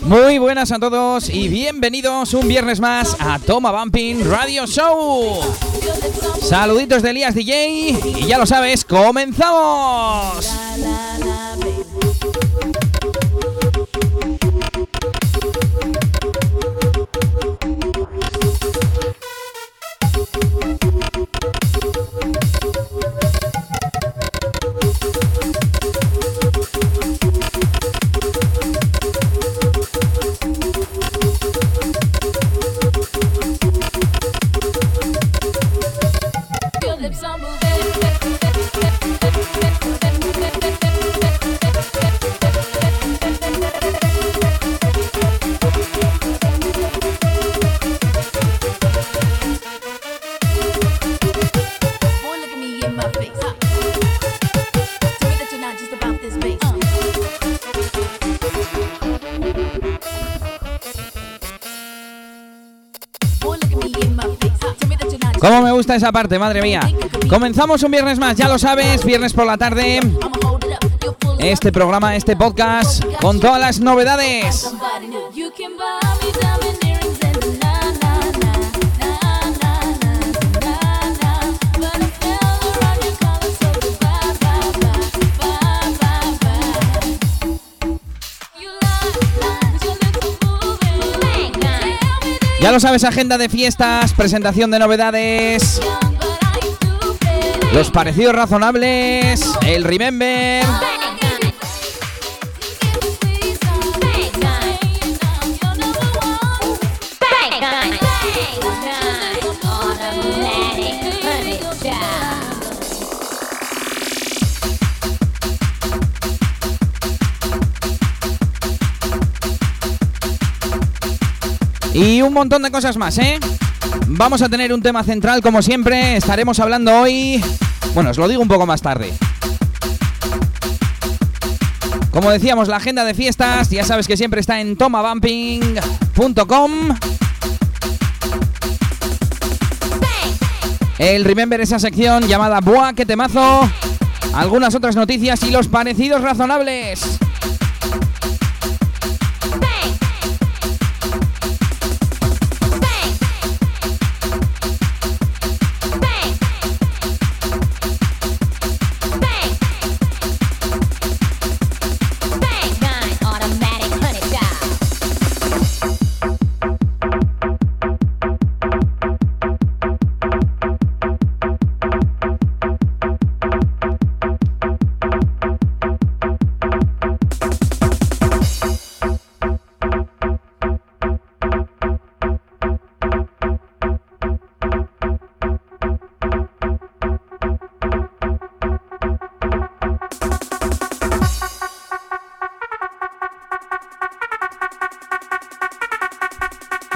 Muy buenas a todos y bienvenidos un viernes más a Toma Bumping Radio Show. Saluditos de Elías DJ y ya lo sabes, comenzamos. Esa parte, madre mía? Comenzamos un viernes más, ya lo sabes, viernes por la tarde. Este programa, este podcast, con todas las novedades. Ya lo sabes, agenda de fiestas, presentación de novedades, los parecidos razonables, el Remember. Y un montón de cosas más, ¿eh? Vamos a tener un tema central como siempre. Estaremos hablando hoy... Bueno, os lo digo un poco más tarde. Como decíamos, la agenda de fiestas, ya sabes que siempre está en tomabumping.com. El Remember esa sección llamada Buah, que temazo. Algunas otras noticias y los parecidos razonables.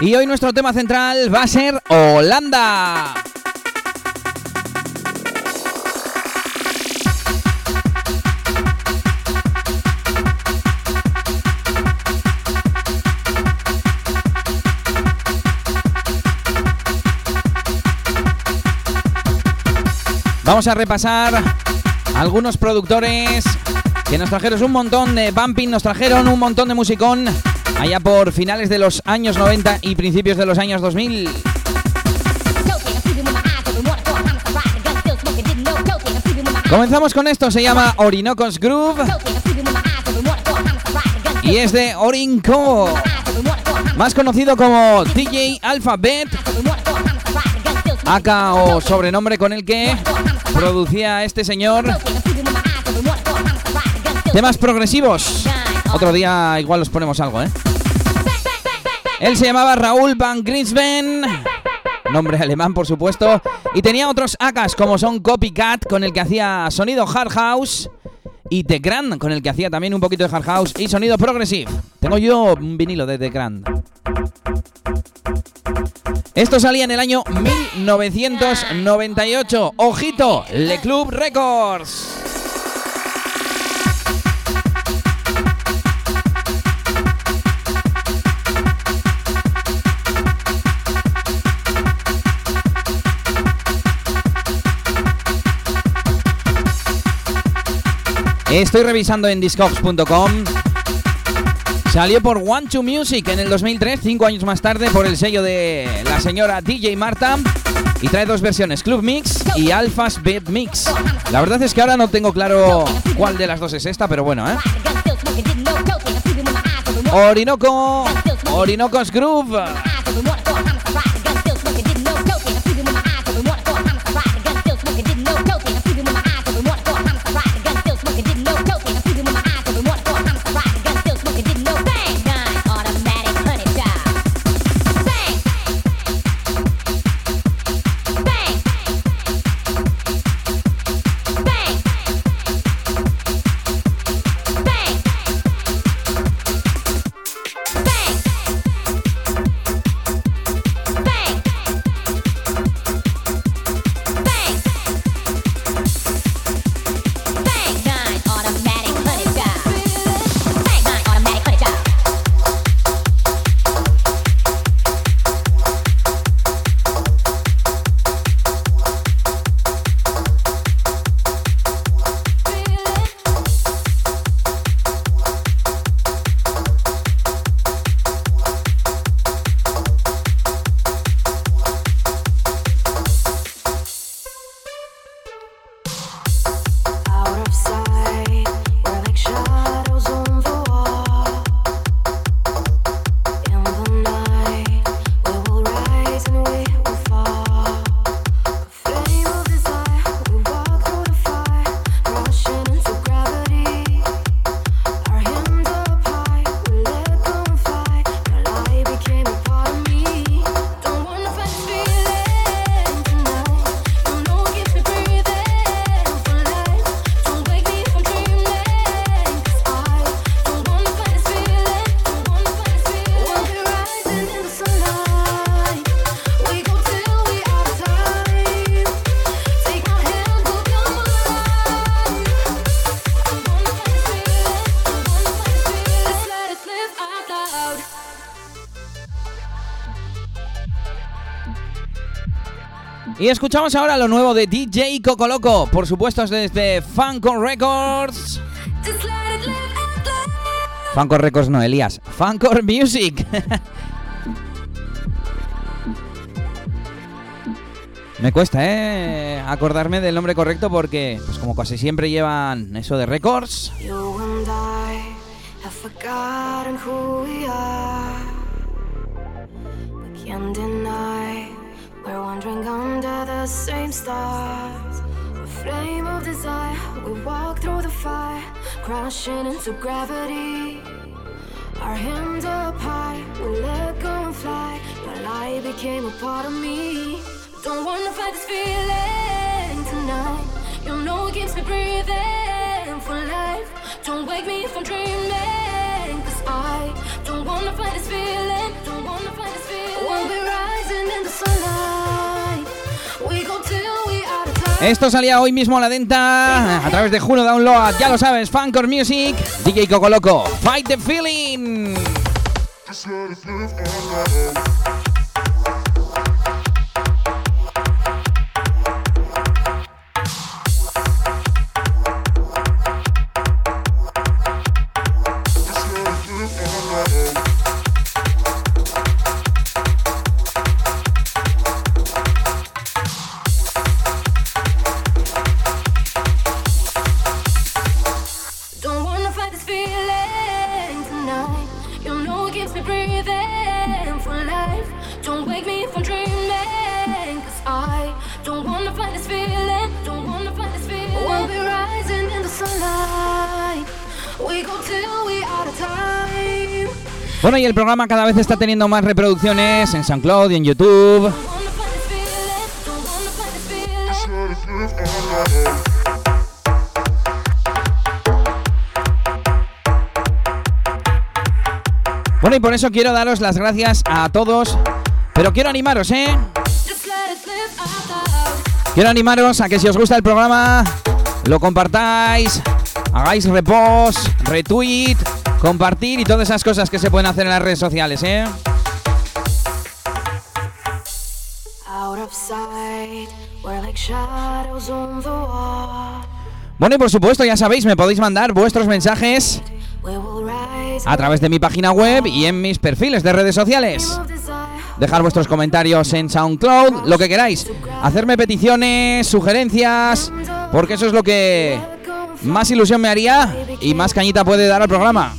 Y hoy nuestro tema central va a ser Holanda. Vamos a repasar algunos productores que nos trajeron un montón de bumping, nos trajeron un montón de musicón allá por finales de los años 90 y principios de los años 2000. Comenzamos con esto, se llama Orinocos Groove y es de Orinco, más conocido como DJ Alphabet, acá o sobrenombre con el que producía este señor temas progresivos. Otro día igual os ponemos algo, ¿eh? Él se llamaba Raúl Van Grinsven, nombre alemán por supuesto, y tenía otros AKs como son Copycat, con el que hacía sonido hard house, y The Grand, con el que hacía también un poquito de hard house y sonido progressive. Tengo yo un vinilo de The Grand. Esto salía en el año 1998. Ojito, Le Club Records. Estoy revisando en discogs.com. Salió por One to Music en el 2003, cinco años más tarde, por el sello de la señora DJ Marta. Y trae dos versiones, Club Mix y Alphas Beat Mix. La verdad es que ahora no tengo claro cuál de las dos es esta, pero bueno, ¿eh? Orinoco, Orinoco's Groove. Y escuchamos ahora lo nuevo de DJ Coco Loco, por supuesto desde Funko Records. Funko Records no, Elías. Funko Music. Me cuesta, ¿eh? Acordarme del nombre correcto porque, pues como casi siempre llevan eso de records. We're wandering under the same stars. A flame of desire, we walk through the fire, crashing into gravity. Our hands up high, we let go and fly. The light became a part of me. Don't wanna fight this feeling tonight. You know it keeps me breathing for life. Don't wake me if I'm dreaming. Cause I don't wanna fight this feeling. Don't wanna fight this Esto salía hoy mismo a la venta a través de Juno Download. Ya lo sabes, Funkor Music, DJ Coco Loco, Fight the Feeling. Bueno, y el programa cada vez está teniendo más reproducciones en SoundCloud y en YouTube. Bueno, y por eso quiero daros las gracias a todos, pero quiero animaros, ¿eh? Quiero animaros a que si os gusta el programa, lo compartáis, hagáis repost, retweet, compartir y todas esas cosas que se pueden hacer en las redes sociales, ¿eh? Bueno, y por supuesto, ya sabéis, me podéis mandar vuestros mensajes a través de mi página web y en mis perfiles de redes sociales. Dejar vuestros comentarios en SoundCloud, lo que queráis. Hacerme peticiones, sugerencias, porque eso es lo que más ilusión me haría y más cañita puede dar al programa.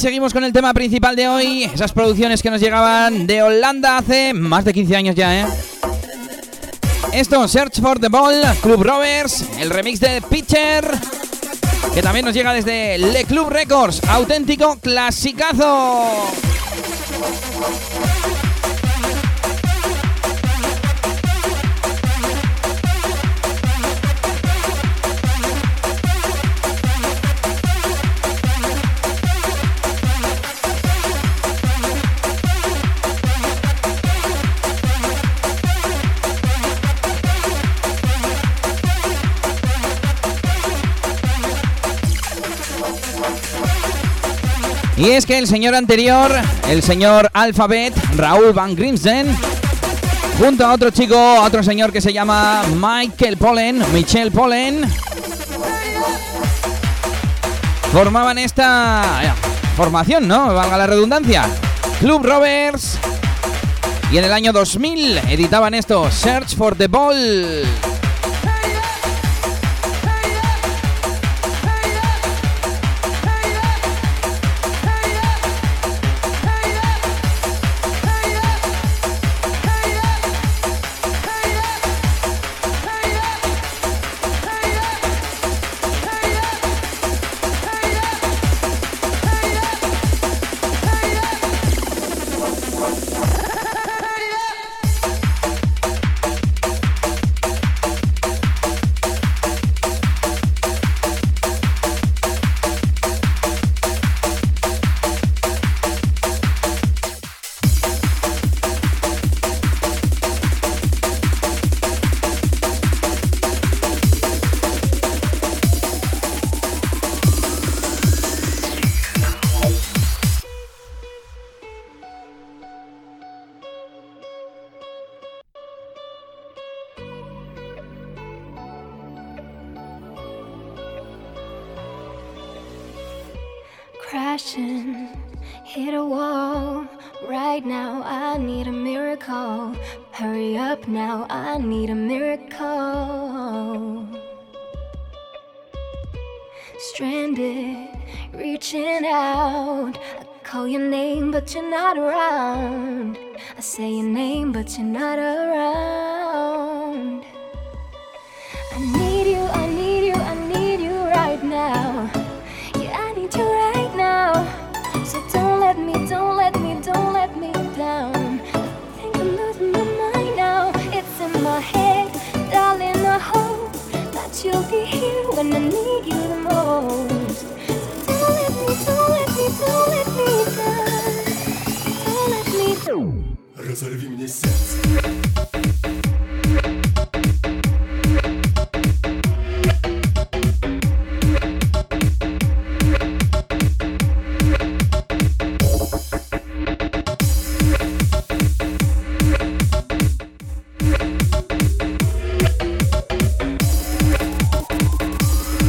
Seguimos con el tema principal de hoy, esas producciones que nos llegaban de Holanda hace más de 15 años ya, ¿eh? Esto, Search for the Ball, Club Rovers, el remix de Pitcher, que también nos llega desde Le Club Records, auténtico clasicazo. Y es que el señor anterior, el señor Alphabet, Raúl Van Grimsden, junto a otro chico, a otro señor que se llama Michael Pollen, Michel Pollen, formaban esta eh, formación, ¿no? Valga la redundancia. Club Rovers. Y en el año 2000 editaban esto, Search for the Ball. You're not around. I need you, I need you, I need you right now. Yeah, I need you right now. So don't let me, don't let me, don't let me down. I think I'm losing my mind now. It's in my head, darling. I hope that you'll be here when I need you Разорви мне сердце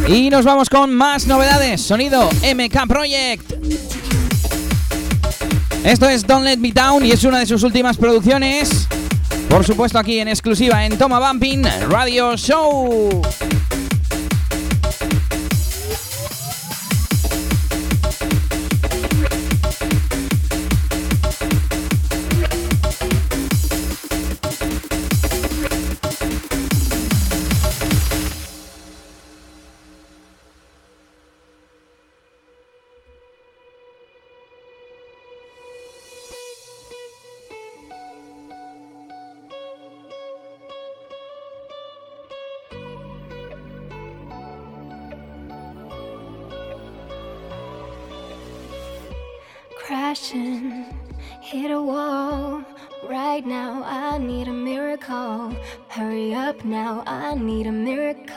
Y nos vamos con más novedades. Sonido MK Project. Esto es Don't Let Me Down y es una de sus últimas producciones. Por supuesto aquí en exclusiva en Toma Bumping Radio Show. Wall. Right now, I need a miracle. Hurry up now, I need a miracle.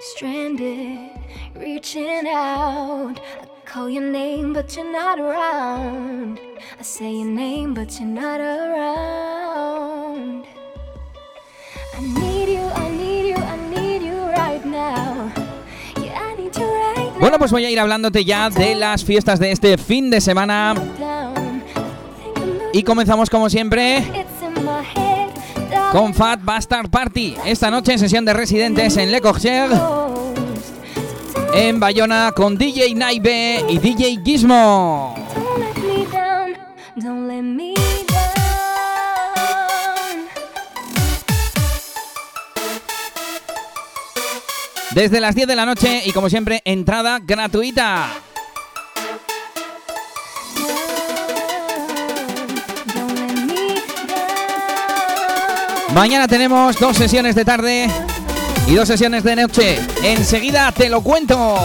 Stranded, reaching out. I call your name, but you're not around. I say your name, but you're not around. I need you, I need you, I need you right now. Bueno, pues voy a ir hablándote ya de las fiestas de este fin de semana. Y comenzamos como siempre con Fat Bastard Party. Esta noche en sesión de residentes en Le Corcher, en Bayona con DJ Naive y DJ Gizmo. Desde las 10 de la noche y como siempre, entrada gratuita. Mañana tenemos dos sesiones de tarde y dos sesiones de noche. Enseguida te lo cuento.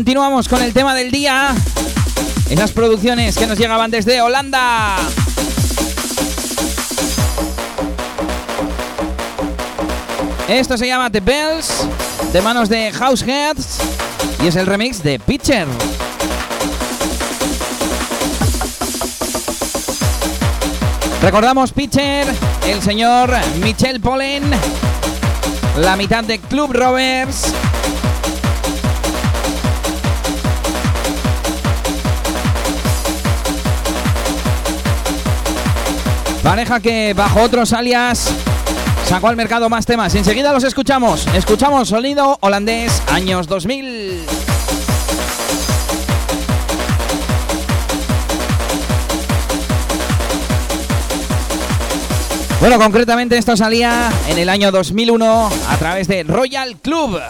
Continuamos con el tema del día. Esas producciones que nos llegaban desde Holanda. Esto se llama The Bells, de manos de Househeads, y es el remix de Pitcher. Recordamos Pitcher, el señor Michel Pollen, la mitad de Club Rovers. Pareja que bajo otros alias sacó al mercado más temas. Enseguida los escuchamos. Escuchamos sonido holandés años 2000. Bueno, concretamente esto salía en el año 2001 a través de Royal Club.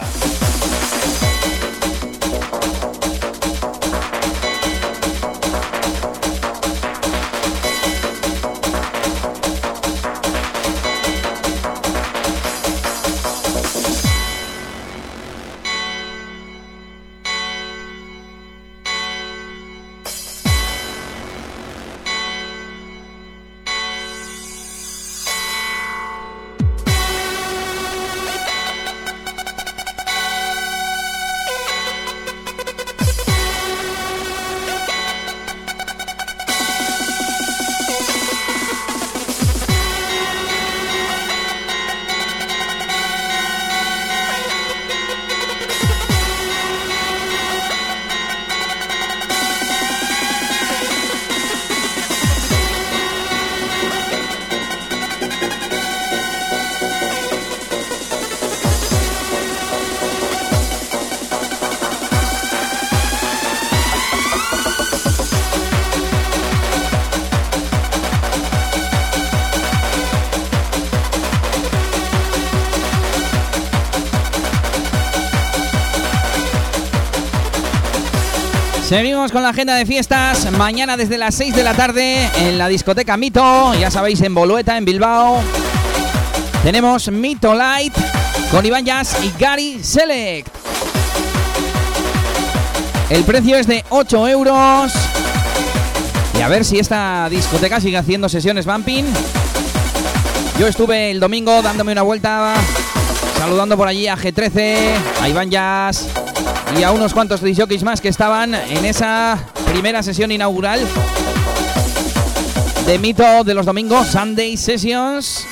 Seguimos con la agenda de fiestas. Mañana desde las 6 de la tarde en la discoteca Mito, ya sabéis, en Bolueta, en Bilbao. Tenemos Mito Light con Iván Jazz y Gary Select. El precio es de 8 euros. Y a ver si esta discoteca sigue haciendo sesiones bumping. Yo estuve el domingo dándome una vuelta, saludando por allí a G13, a Iván Jazz, y a unos cuantos jockeys más que estaban en esa primera sesión inaugural de Mito de los domingos, Sunday Sessions.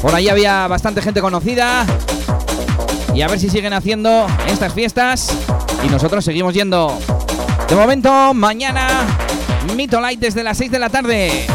Por ahí había bastante gente conocida. Y a ver si siguen haciendo estas fiestas. Y nosotros seguimos yendo. De momento, mañana, Mito Light desde las 6 de la tarde.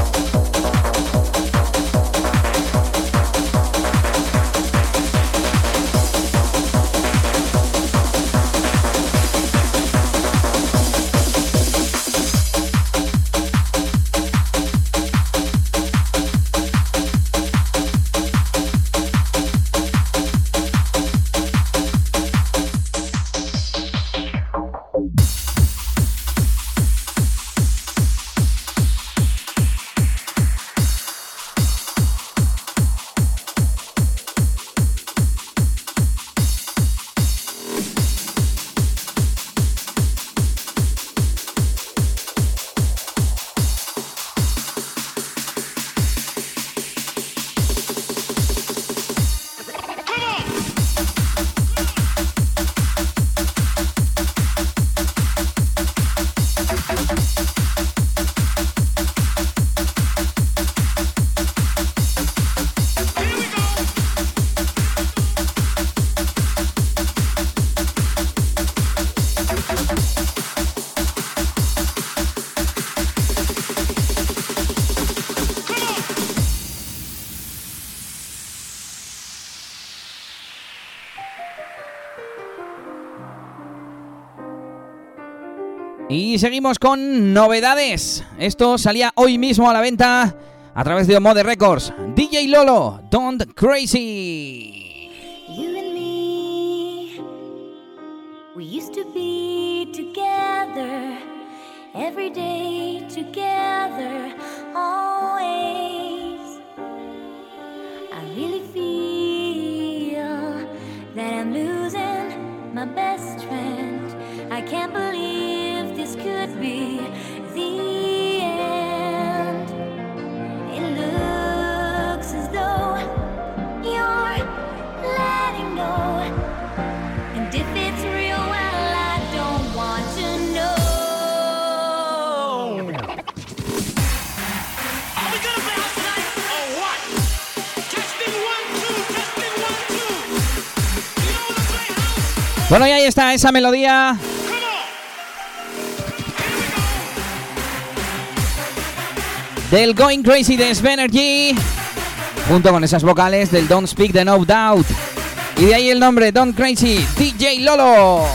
Seguimos con novedades. Esto salía hoy mismo a la venta a través de Omode Records. DJ Lolo, Don't Crazy. You and me, we used to be together every day together, always. I really feel that I'm losing my best Bueno, y ahí está esa melodía del Going Crazy de Svenergy, junto con esas vocales del Don't Speak the No Doubt. Y de ahí el nombre, Don't Crazy, DJ Lolo.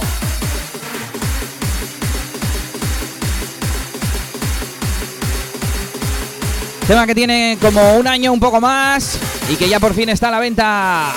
Tema que tiene como un año un poco más y que ya por fin está a la venta.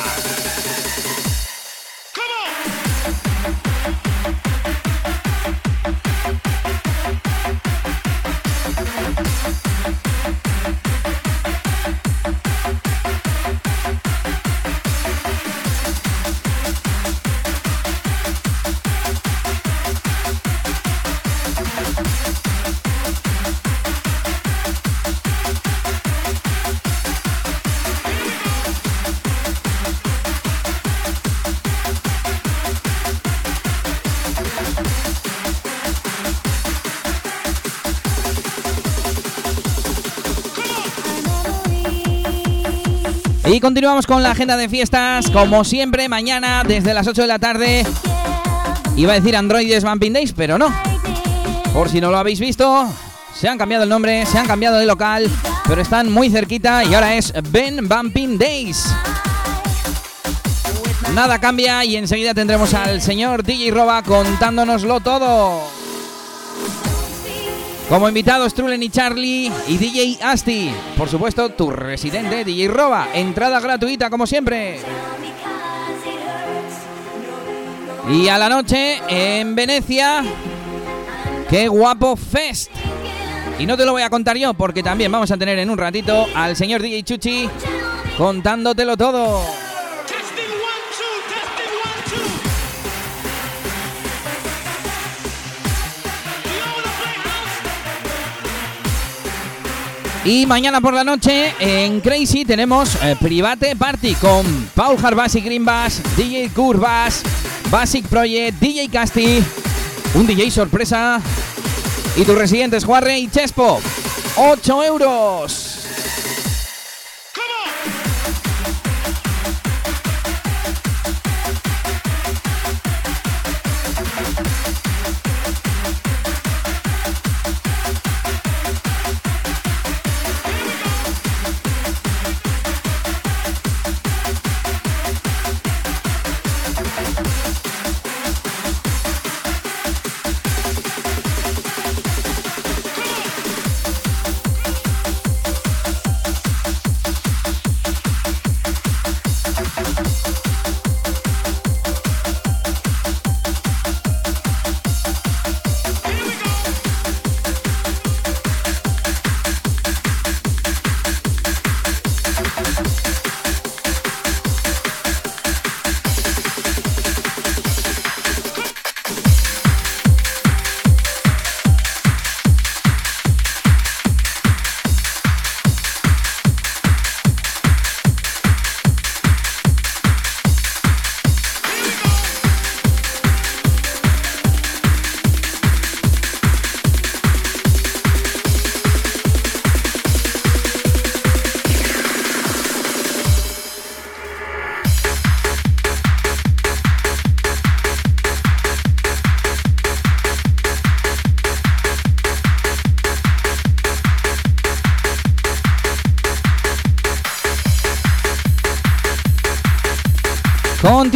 Continuamos con la agenda de fiestas, como siempre, mañana desde las 8 de la tarde. Iba a decir Androides Bumping Days, pero no. Por si no lo habéis visto, se han cambiado el nombre, se han cambiado de local, pero están muy cerquita y ahora es Ben Bumping Days. Nada cambia y enseguida tendremos al señor DJ Roba contándonoslo todo. Como invitados Trulen y Charlie y DJ Asti. Por supuesto, tu residente DJ Roba. Entrada gratuita como siempre. Y a la noche en Venecia. ¡Qué guapo fest! Y no te lo voy a contar yo porque también vamos a tener en un ratito al señor DJ Chuchi contándotelo todo. Y mañana por la noche en Crazy tenemos eh, Private Party con Paul Harbas y Green DJ Curvas, Basic Project, DJ Casti, un DJ sorpresa y tus residentes Juarre y Chespo. 8 euros.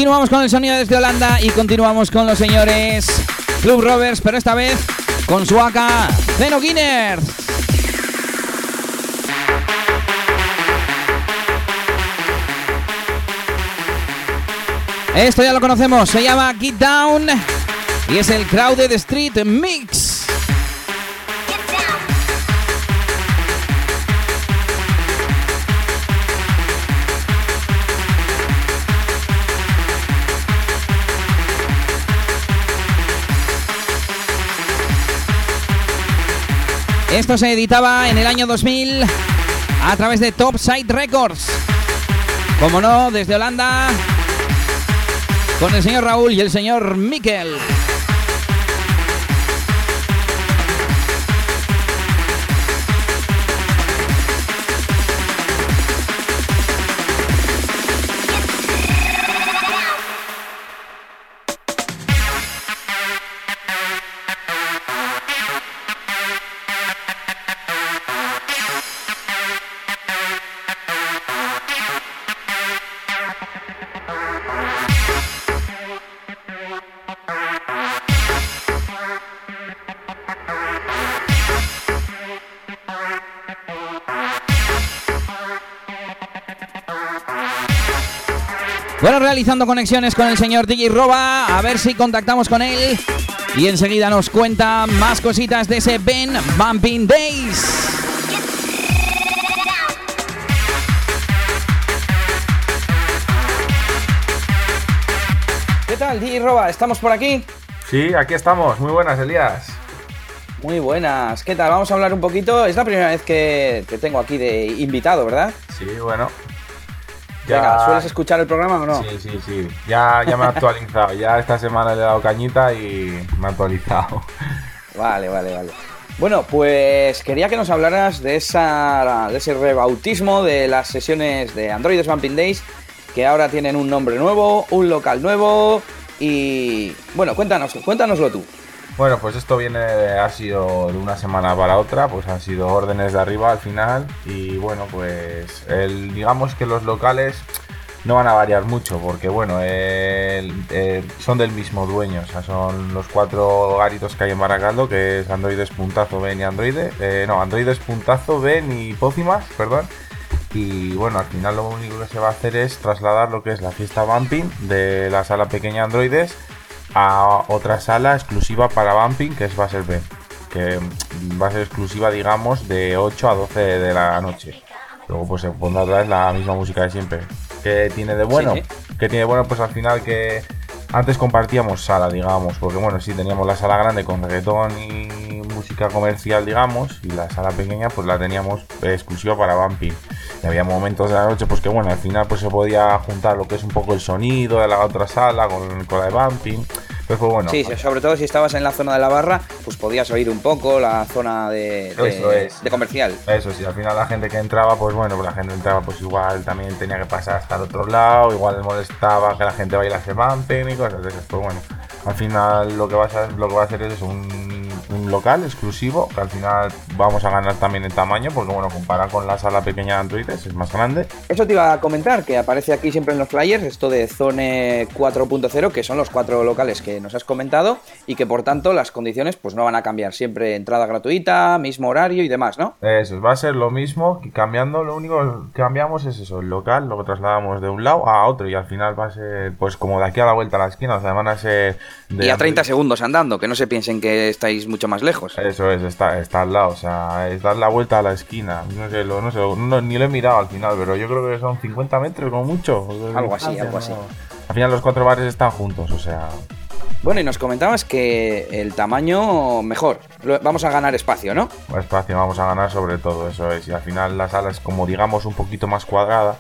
Continuamos con el sonido desde Holanda y continuamos con los señores Club Rovers, pero esta vez con su AK Zeno Guinness. Esto ya lo conocemos, se llama Get Down y es el Crowded Street Mix. Esto se editaba en el año 2000 a través de Top Side Records. Como no, desde Holanda, con el señor Raúl y el señor Miquel. Realizando conexiones con el señor DJ Roba, a ver si contactamos con él. Y enseguida nos cuenta más cositas de ese Ben Bumping Days. ¿Qué tal, DJ Roba? ¿Estamos por aquí? Sí, aquí estamos. Muy buenas, Elías. Muy buenas. ¿Qué tal? Vamos a hablar un poquito. Es la primera vez que te tengo aquí de invitado, ¿verdad? Sí, bueno. Venga, ¿sueles escuchar el programa o no? Sí, sí, sí. Ya, ya me he actualizado. ya esta semana le he dado cañita y me he actualizado. Vale, vale, vale. Bueno, pues quería que nos hablaras de, esa, de ese rebautismo de las sesiones de Android Bumping Days, que ahora tienen un nombre nuevo, un local nuevo y... Bueno, cuéntanos, cuéntanoslo tú. Bueno, pues esto viene, ha sido de una semana para otra, pues han sido órdenes de arriba al final y bueno, pues el, digamos que los locales no van a variar mucho porque bueno, eh, son del mismo dueño, o sea, son los cuatro garitos que hay en Baracaldo, que es Androides Puntazo, Ben y Androide, eh, no, Androides Puntazo, Ben y Pócimas, perdón. Y bueno, al final lo único que se va a hacer es trasladar lo que es la fiesta Bumping de la sala pequeña Androides a otra sala exclusiva para Bumping, que es va a ser B, que va a ser exclusiva, digamos, de 8 a 12 de la noche. Luego pues se pondrá otra vez la misma música de siempre. ¿Qué tiene de bueno? Sí, ¿Qué tiene de bueno? Pues al final que antes compartíamos sala, digamos, porque bueno, sí teníamos la sala grande con reggaetón y música comercial, digamos, y la sala pequeña pues la teníamos exclusiva para Bumping. Y había momentos de la noche pues que bueno, al final pues se podía juntar lo que es un poco el sonido de la otra sala con, con la de Bumping. Pues, pues bueno, Sí, sobre todo si estabas en la zona de la barra, pues podías oír un poco la zona de, de- Eso es. de comercial. Eso sí, al final la gente que entraba, pues bueno, pues la gente entraba, pues igual también tenía que pasar hasta el otro lado, igual le molestaba que la gente bailase bumping y cosas de esas. Pues bueno, al final lo que va a lo que va a hacer es un, un local exclusivo, que al final vamos a ganar también en tamaño, porque bueno, comparado con la sala pequeña de Androides es más grande. Eso te iba a comentar, que aparece aquí siempre en los flyers, esto de Zone 4.0, que son los cuatro locales que nos has comentado, y que por tanto las condiciones pues no van a cambiar. Siempre entrada gratuita, mismo horario y demás, ¿no? Eso, va a ser lo mismo, cambiando, lo único que cambiamos es eso, el local, lo trasladamos de un lado a otro y al final va a ser, pues como de aquí a la vuelta a la esquina, o sea, van a ser... de Y a 30 Android- segundos andando, que no se piensen que estáis mucho más lejos. Eso es, está, está al lado, o sea, es dar la vuelta a la esquina. No sé, lo, no sé no- ni lo he mirado al final, pero yo creo que son 50 metros como mucho. Algo así, algo así. Al final los cuatro bares están juntos, o sea, Bueno, y nos comentabas que el tamaño mejor. Vamos a ganar espacio, ¿no? espacio vamos a ganar sobre todo, eso es. Y al final la sala es como digamos un poquito más cuadrada.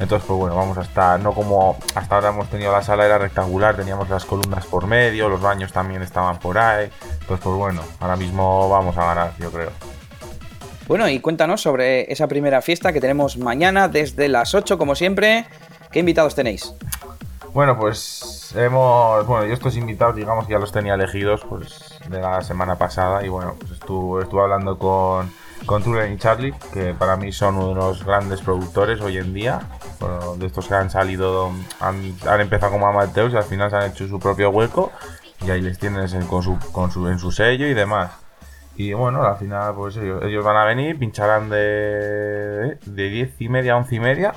Entonces, pues bueno, vamos a estar, no como hasta ahora hemos tenido la sala era rectangular, teníamos las columnas por medio, los baños también estaban por ahí. Entonces, pues bueno, ahora mismo vamos a ganar, yo creo. Bueno, y cuéntanos sobre esa primera fiesta que tenemos mañana desde las 8, como siempre. ¿Qué invitados tenéis? Bueno, pues hemos. Bueno, yo estos invitados, digamos que ya los tenía elegidos pues de la semana pasada. Y bueno, pues estuve, estuve hablando con, con Tulen y Charlie, que para mí son uno de los grandes productores hoy en día. Bueno, de estos que han salido, han, han empezado como amateurs y al final se han hecho su propio hueco. Y ahí les tienes en, con su, con su, en su sello y demás. Y bueno, al final, pues ellos, ellos van a venir, pincharán de, de 10 y media a 11 y media.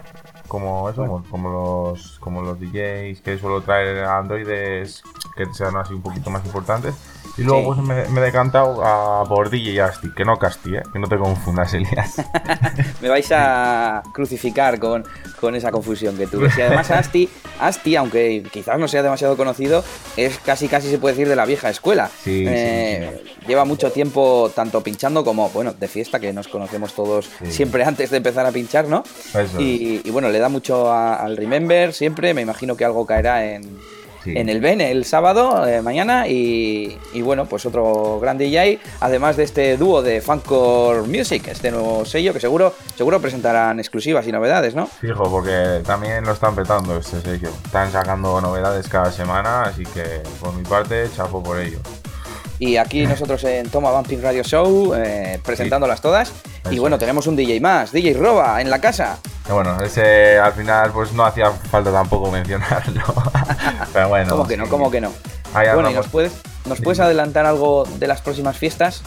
Como eso, como, como los como los DJs que suelo traer androides que sean así un poquito más importantes. Y luego Sí. pues me, me he decantado a por DJ Asti, que no Casti, ¿eh? que no te confundas, Elías. Me vais a crucificar con, con esa confusión que tuve. Y además Asti, Asti, aunque quizás no sea demasiado conocido, es casi casi se puede decir de la vieja escuela. Sí, sí, Eh, Lleva mucho tiempo tanto pinchando como, bueno, de fiesta, que nos conocemos todos siempre antes de empezar a pinchar, ¿no? Y, y bueno, le da mucho a- al Remember siempre. Me imagino que algo caerá en, Sí. en el Ben el sábado, eh, mañana. Y, y bueno, pues otro gran DJ. Además de este dúo de Funcore Music, este nuevo sello que seguro, seguro presentarán exclusivas y novedades, ¿no? Fijo, porque también lo están petando este sello. Están sacando novedades cada semana, así que por mi parte, chapo por ello. Y aquí nosotros en Toma Bumping Radio Show eh, presentándolas todas. Y bueno, tenemos un DJ más, DJ Roba, en la casa. Bueno, ese al final pues no hacía falta tampoco mencionarlo. Pero bueno. ¿Cómo que no? ¿Cómo que no? Ahí Bueno, ¿y nos puedes, nos puedes adelantar algo de las próximas fiestas?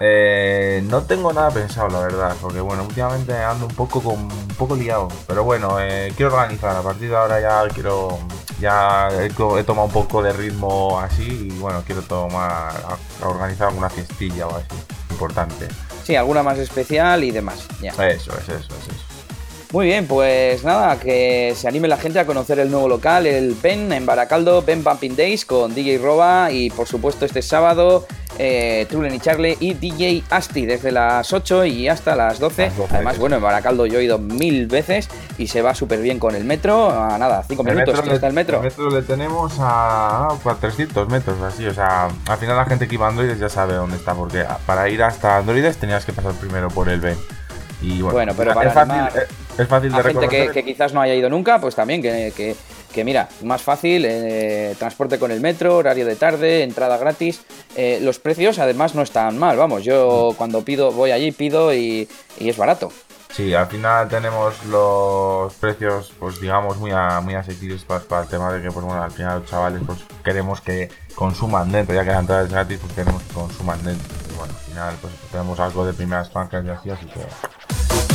Eh, no tengo nada pensado, la verdad, porque bueno, últimamente ando un poco con, un poco liado. Pero bueno, eh, quiero organizar. A partir de ahora ya quiero, ya he, tomado un poco de ritmo así y bueno, quiero tomar, a- a organizar alguna fiestilla o así, importante. Sí, alguna más especial y demás. Ya. Eso es, eso es, eso. Muy bien, pues nada, que se anime la gente a conocer el nuevo local, el PEN en Baracaldo, PEN Bumping Days con DJ Roba y por supuesto este sábado eh, Trulen y Charlie y DJ Asti desde las 8 y hasta las 12. Las 12, Además, bueno, en Baracaldo yo he ido mil veces y se va súper bien con el metro. A nada, 5 El minutos le, está el metro. el metro le tenemos a, a 300 metros, así. O sea, al final la gente que iba a Androides ya sabe dónde está, porque para ir hasta Androides tenías que pasar primero por el Ben. Y bueno, Bueno, pero para animar es, es fácil de A gente que, quizás no haya ido nunca, pues también que, que- que mira, más fácil, eh, transporte con el metro, horario de tarde, entrada gratis. Eh, los precios además no están mal, vamos, yo cuando pido, voy allí, pido y, y es barato. Sí, al final tenemos los precios, pues digamos, muy, a- muy asequibles para, para el tema de que, pues bueno, al final los chavales, pues queremos que consuman dentro, ya que la entrada es gratis, pues queremos que consuman dentro. Y bueno, al final, pues tenemos algo de primeras marcas y así, así que.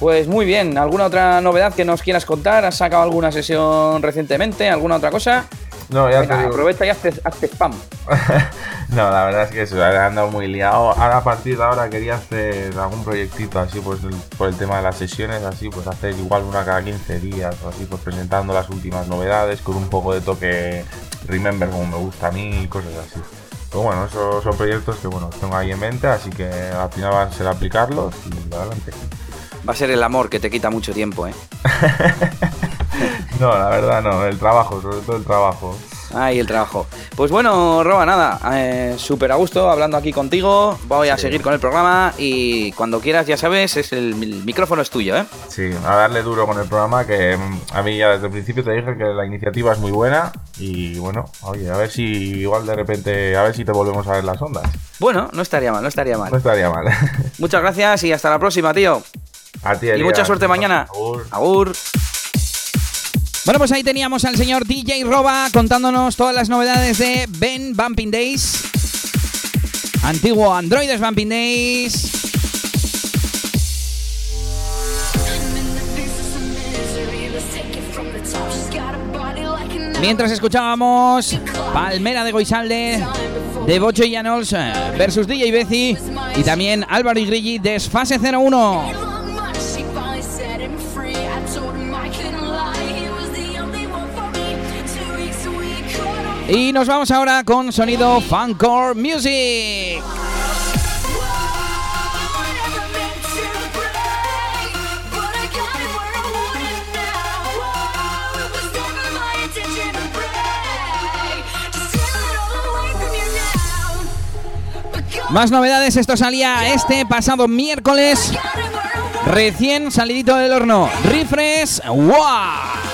Pues muy bien, ¿alguna otra novedad que nos quieras contar? ¿Has sacado alguna sesión recientemente? ¿Alguna otra cosa? No, ya te Venga, digo. aprovecha y hazte, hazte spam. no, la verdad es que eso, he andado muy liado. Ahora a partir de ahora quería hacer algún proyectito así, pues el- por el tema de las sesiones, así, pues hacer igual una cada 15 días o así, pues presentando las últimas novedades con un poco de toque Remember como me gusta a mí y cosas así. Pero bueno, esos son proyectos que bueno, tengo ahí en mente, así que al final va a ser aplicarlos y adelante. Va a ser el amor que te quita mucho tiempo, ¿eh? No, la verdad no, el trabajo, sobre todo el trabajo. Ahí el trabajo. Pues bueno, Roba, nada, eh, súper a gusto hablando aquí contigo. Voy a Sí. seguir con el programa y cuando quieras, ya sabes, es el, el micrófono es tuyo, ¿eh? Sí, a darle duro con el programa que mm, a mí ya desde el principio te dije que la iniciativa es muy buena y bueno, oye, a ver si igual de repente, a ver si te volvemos a ver las ondas. Bueno, no estaría mal, no estaría No mal. estaría mal. Muchas gracias y hasta la próxima, tío. A ti, Y mucha suerte mañana. Agur. Agur. Bueno, pues ahí teníamos al señor DJ Roba contándonos todas las novedades de Ben Bumping Days. Antiguo Androides Bumping Days. Mientras escuchábamos Palmera de Goisalde, de Bocho y Llanos eh, versus DJ Bezi y también Álvaro y Grilli, Desfase 01. Y nos vamos ahora con sonido Funcore Music. Más novedades, esto salía este pasado miércoles, recién salidito del horno. Refresh, ¡wow!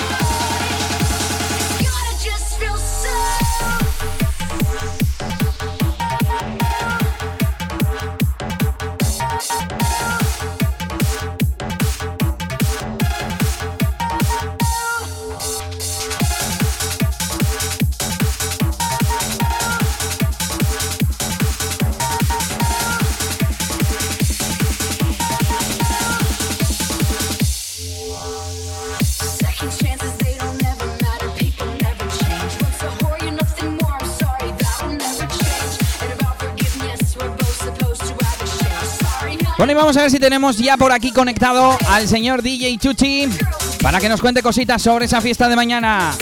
Bueno, y vamos a ver si tenemos ya por aquí conectado al señor DJ Chuchi para que nos cuente cositas sobre esa fiesta de mañana.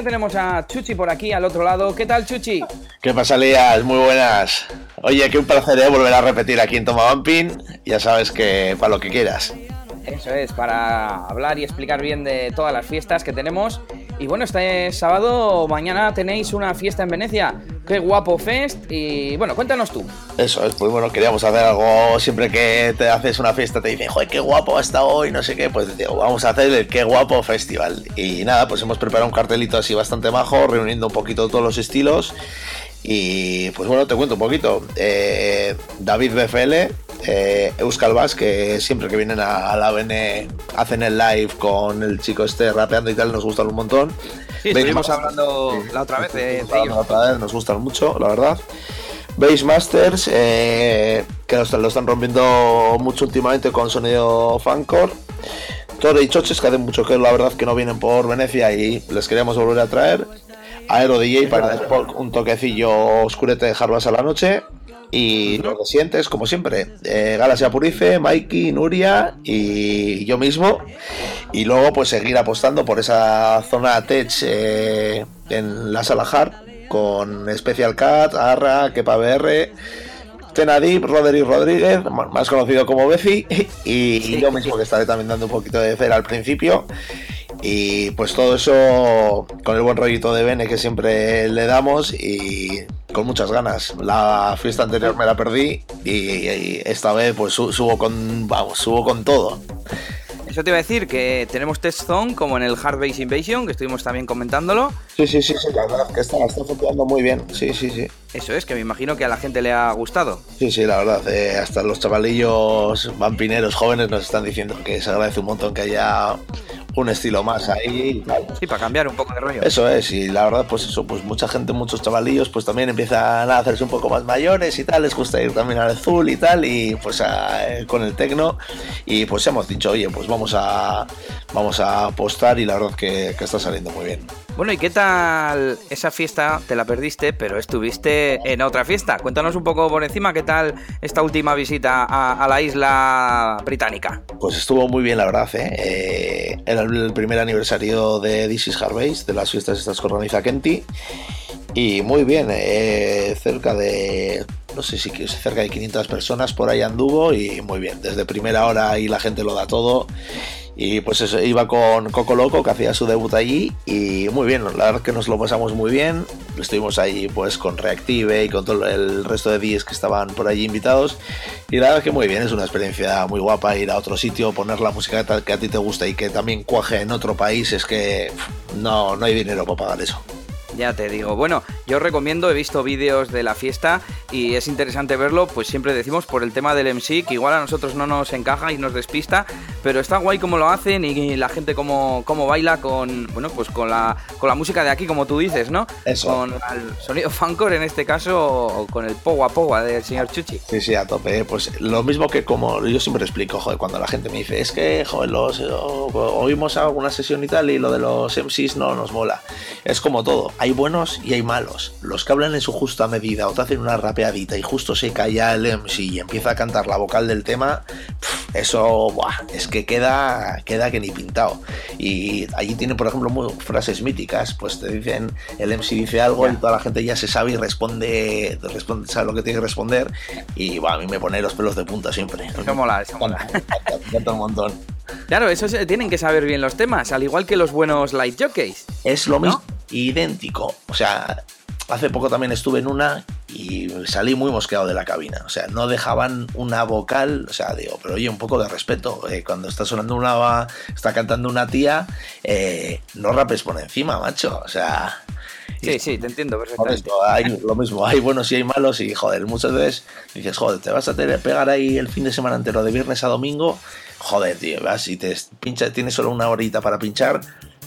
Ya tenemos a Chuchi por aquí al otro lado. ¿Qué tal, Chuchi? ¿Qué pasa, Lías? Muy buenas. Oye, qué un placer ¿eh? volver a repetir aquí en Toma Bumping. Ya sabes que para lo que quieras. Eso es, para hablar y explicar bien de todas las fiestas que tenemos. Y bueno, este sábado, mañana tenéis una fiesta en Venecia. Qué guapo fest. Y bueno, cuéntanos tú. Eso es, pues bueno, queríamos hacer algo. Siempre que te haces una fiesta te dicen, joder, qué guapo ha estado hoy, no sé qué. Pues vamos a hacer el qué guapo festival. Y nada, pues hemos preparado un cartelito así bastante majo, reuniendo un poquito todos los estilos. Y pues bueno, te cuento un poquito. Eh, David BFL, eh, Euskal Bass, que siempre que vienen a, la BN hacen el live con el chico este rapeando y tal, nos gustan un montón. Estuvimos hablando la otra vez de, de ellos. otra vez, nos gustan mucho, la verdad. Base Masters, eh, que lo están, lo están rompiendo mucho últimamente con sonido fancore. Tore y Choches, que hace mucho que la verdad que no vienen por Venecia y les queríamos volver a traer. Aero DJ para un toquecillo oscurete de Jarbas a la noche. Y lo que sientes, como siempre, eh, Galaxia Purife, Mikey, Nuria y yo mismo. Y luego, pues seguir apostando por esa zona tech eh, en la sala Hard con Special Cat, Arra, Kepa BR, Tenadip, Roderick Rodríguez, más conocido como Befi, y yo mismo que estaré también dando un poquito de cera al principio. Y pues todo eso con el buen rollito de Bene que siempre le damos y con muchas ganas. La fiesta anterior me la perdí y, y esta vez pues su- subo con vamos, subo con todo. Eso te iba a decir que tenemos Test Zone como en el Hard Base Invasion, que estuvimos también comentándolo. Sí, sí, sí, sí, la verdad que está, está funcionando muy bien. Sí, sí, sí. Eso es, que me imagino que a la gente le ha gustado. Sí, sí, la verdad, eh, hasta los chavalillos vampineros jóvenes nos están diciendo que se agradece un montón que haya un estilo más ahí y tal. Sí, para cambiar un poco de rollo. Eso es, y la verdad, pues eso, pues mucha gente, muchos chavalillos, pues también empiezan a hacerse un poco más mayores y tal, les gusta ir también al azul y tal, y pues a- eh, con el tecno, y pues hemos dicho, oye, pues vamos a vamos a apostar y la verdad que, que está saliendo muy bien. Bueno, ¿y qué tal esa fiesta? Te la perdiste, pero estuviste en otra fiesta. Cuéntanos un poco por encima qué tal esta última visita a, la isla británica. Pues estuvo muy bien, la verdad. ¿eh? Eh, era el primer aniversario de This is Harvey's, de las fiestas estas que organiza Kenty. Y muy bien, eh, cerca de, no sé si cerca de 500 personas por ahí anduvo y muy bien. Desde primera hora ahí la gente lo da todo. Y pues eso, iba con Coco Loco, que hacía su debut allí, y muy bien, la verdad que nos lo pasamos muy bien. Estuvimos ahí pues con Reactive y con todo el resto de días que estaban por allí invitados. Y la verdad que muy bien, es una experiencia muy guapa ir a otro sitio, poner la música que a- ti te gusta y que también cuaje en otro país, es que no, no hay dinero para pagar eso. Ya te digo, bueno, yo os recomiendo, he visto vídeos de la fiesta y es interesante verlo, pues siempre decimos por el tema del MC, que igual a nosotros no nos encaja y nos despista, pero está guay como lo hacen y la gente como, como baila con, bueno, pues con la, con la música de aquí, como tú dices, ¿no? Eso. Con el sonido fancore en este caso, o con el powa powa del señor Chuchi. Sí, sí, a tope. ¿eh? Pues lo mismo que como yo siempre explico, joder, cuando la gente me dice, es que, joder, los, oímos alguna sesión y tal y lo de los MCs no nos mola. Es como todo, hay buenos y hay malos. Los que hablan en su justa medida o te hacen una rapeadita y justo se calla el MC y empieza a cantar la vocal del tema, eso, buah, es que queda, queda que ni pintado. Y allí tiene, por ejemplo, muy- frases míticas, pues te dicen, el MC dice algo y toda la gente ya se sabe y responde, responde sabe lo que tiene que responder y a mí me pone los pelos de punta siempre. Eso mola, eso mola. Un montón. Claro, eso tienen que saber bien los temas, al igual que los buenos light jockeys. Es lo ¿No? mismo, idéntico. O sea, hace poco también estuve en una y salí muy mosqueado de la cabina. O sea, no dejaban una vocal. O sea, digo, pero oye, un poco de respeto. eh, cuando está sonando una. Está cantando una tía, eh, no rapes por encima, macho. O sea. Sí, sí, te entiendo perfectamente. esto, hay lo mismo, hay buenos y hay malos y joder, muchas veces dices, joder, te vas a tener, pegar ahí el fin de semana entero de viernes a domingo, joder, tío, vas y te pincha, tienes solo una horita para pinchar,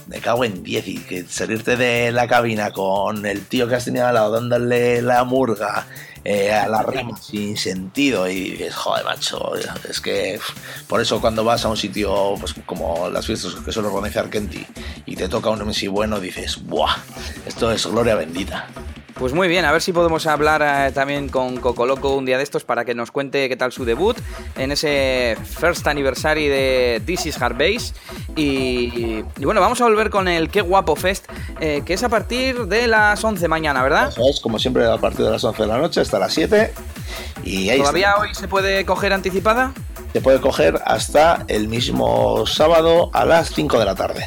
me cago en 10 y que salirte de la cabina con el tío que has tenido al lado dándole la murga eh, a la rima sin sentido y dices, joder, macho, es que por eso cuando vas a un sitio pues como las fiestas que suele organizar Kenty y te toca un MC bueno, dices, ¡buah! Esto es gloria bendita. Pues muy bien, a ver si podemos hablar eh, también con Coco Loco un día de estos para que nos cuente qué tal su debut en ese first anniversary de This is Hard Bass. Y, y bueno, vamos a volver con el Qué Guapo Fest, eh, que es a partir de las 11 mañana, ¿verdad? Es, como siempre, a partir de las 11 de la noche hasta las 7. Y ahí ¿Todavía está. hoy se puede coger anticipada? Te puede coger hasta el mismo sábado a las 5 de la tarde.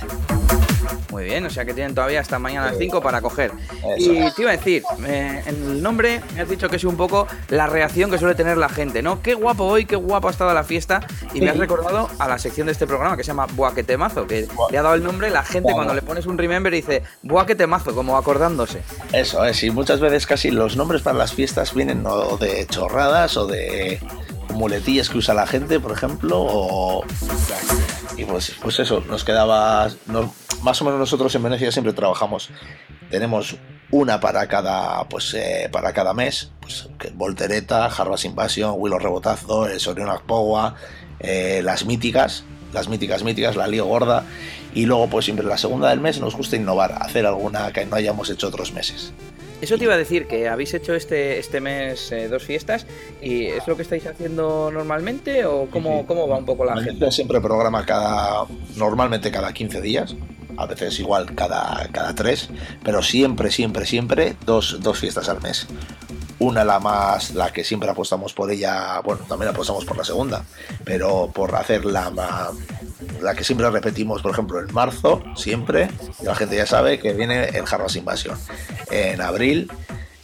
Muy bien, o sea que tienen todavía hasta mañana a las 5 para coger. Eso Y te iba a decir, eh, el nombre me has dicho que es un poco la reacción que suele tener la gente, ¿no? Qué guapo hoy, qué guapo ha estado la fiesta. Y me has recordado a la sección de este programa que se llama Buah, que temazo, que Buah. le ha dado el nombre, la gente Claro. cuando le pones un remember dice Buah, que temazo, como acordándose. Eso es, y muchas veces casi los nombres para las fiestas vienen o de chorradas o de muletillas que usa la gente, por ejemplo, o... Y pues, pues eso, nos quedaba... más o menos nosotros en Venecia siempre trabajamos. Tenemos una para cada, pues, eh, para cada mes. Pues, Voltereta, Harvest Invasion, Willow Rebotazo, el Sorion Akpowa, eh, las míticas, las míticas míticas, la lío gorda. Y luego, pues siempre la segunda del mes nos gusta innovar, hacer alguna que no hayamos hecho otros meses. Eso te iba a decir, que habéis hecho este, este mes eh, dos fiestas y ¿es lo que estáis haciendo normalmente o cómo, cómo va un poco la gente siempre programa cada, normalmente cada 15 días, a veces igual cada, cada 3, pero siempre, siempre, siempre dos, dos fiestas al mes. Una la más, la que siempre apostamos por ella, bueno, también apostamos por la segunda, pero por hacer la, ma- la que siempre repetimos, por ejemplo, en marzo, siempre, y la gente ya sabe que viene el Harvest Invasion. En abril,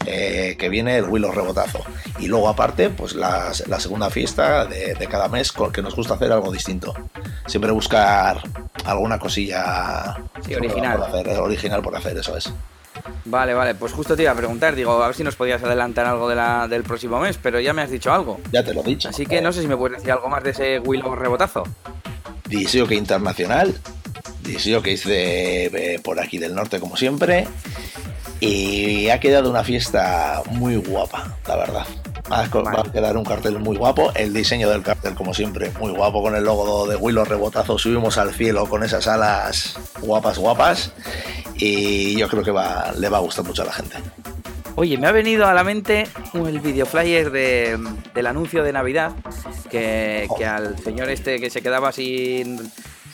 eh, que viene el Willow Rebotazo. Y luego aparte, pues las- la segunda fiesta de, de cada mes, con que nos gusta hacer algo distinto. Siempre buscar alguna cosilla Sí, original. por hacer, original por hacer, eso es. Vale, vale, pues justo te iba a preguntar, digo, a ver si nos podías adelantar algo de la, del próximo mes, pero ya me has dicho algo. Ya te lo he dicho. Así que no sé si me puedes decir algo más de ese Willow rebotazo. Disio que internacional, Disio que es de, de por aquí del norte como siempre. Y ha quedado una fiesta muy guapa, la verdad. Va a, quedar un cartel muy guapo. El diseño del cartel, como siempre, muy guapo con el logo de Willow Rebotazo. Subimos al cielo con esas alas guapas, guapas. y yo creo que va, le va a gustar mucho a la gente. Oye, me ha venido a la mente el videoflyer de, del anuncio de Navidad, que, que al señor este que se quedaba sin,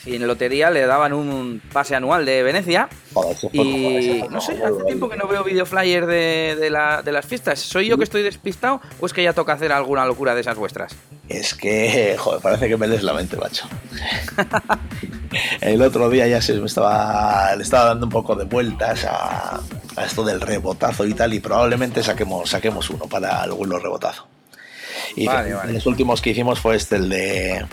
sin lotería le daban un pase anual de Venecia. Joder, Y no sé, hace tiempo que no veo videoflyer de, de, la- de las fiestas. ¿Soy yo que estoy despistado o es que ya toca hacer alguna locura de esas vuestras? Es que, joder, parece que me lees la mente, macho. El otro día ya se me estaba, le estaba dando un poco de vueltas a, a esto del rebotazo y tal, y probablemente saquemos, saquemos uno para vuelo rebotazo. Y Vale, vale. los últimos que hicimos fue este, el de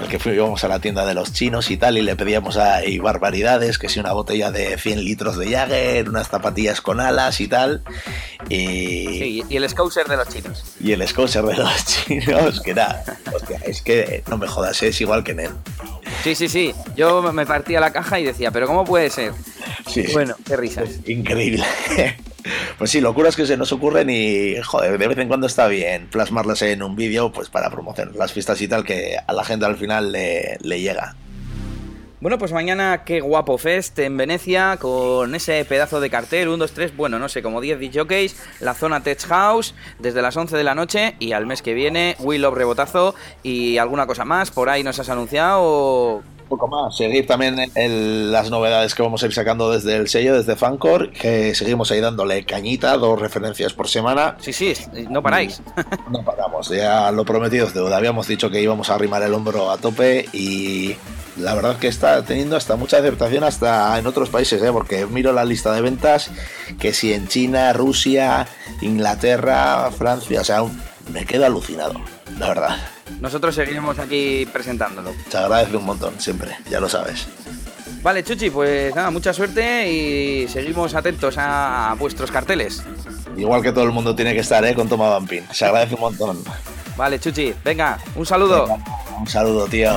el que fuimos a la tienda de los chinos y tal, y le pedíamos ahí barbaridades, que si una botella de 100 litros de Jagger, unas zapatillas con alas y tal. Y, Sí, y el Scouser de los chinos. y el Scouser de los chinos, que era, hostia, es que no me jodas, es igual que en él. Sí, sí, sí. Yo me partía la caja y decía, ¿pero cómo puede ser? Sí, Bueno, qué risas. increíble. Pues sí, locuras que se nos ocurren y, joder, de vez en cuando está bien plasmarlas en un vídeo, pues para promocionar las fiestas y tal, que a la gente al final le, le llega. Bueno, pues mañana qué guapo fest en Venecia con ese pedazo de cartel, 1, 2, 3, bueno, no sé, como 10 DJs, la zona Tech House desde las 11 de la noche y al mes que viene Will Rebotazo y alguna cosa más, por ahí nos has anunciado... Un poco más, seguir también en las novedades que vamos a ir sacando desde el sello, desde Fancor, que seguimos ahí dándole cañita, dos referencias por semana. Sí, sí, no paráis. No paramos, ya lo prometido es deuda. Habíamos dicho que íbamos a arrimar el hombro a tope y la verdad que está teniendo hasta mucha aceptación hasta en otros países, ¿eh? porque miro la lista de ventas que si en China, Rusia, Inglaterra, Francia, o sea, me quedo alucinado, la verdad. Nosotros seguiremos aquí presentándolo. Se agradece un montón, siempre, ya lo sabes. Vale, Chuchi, pues nada, mucha suerte y seguimos atentos a vuestros carteles. Igual que todo el mundo tiene que estar, ¿eh? Con Toma Vampin. Se agradece un montón. Vale, Chuchi, venga, un saludo. Un saludo, tío.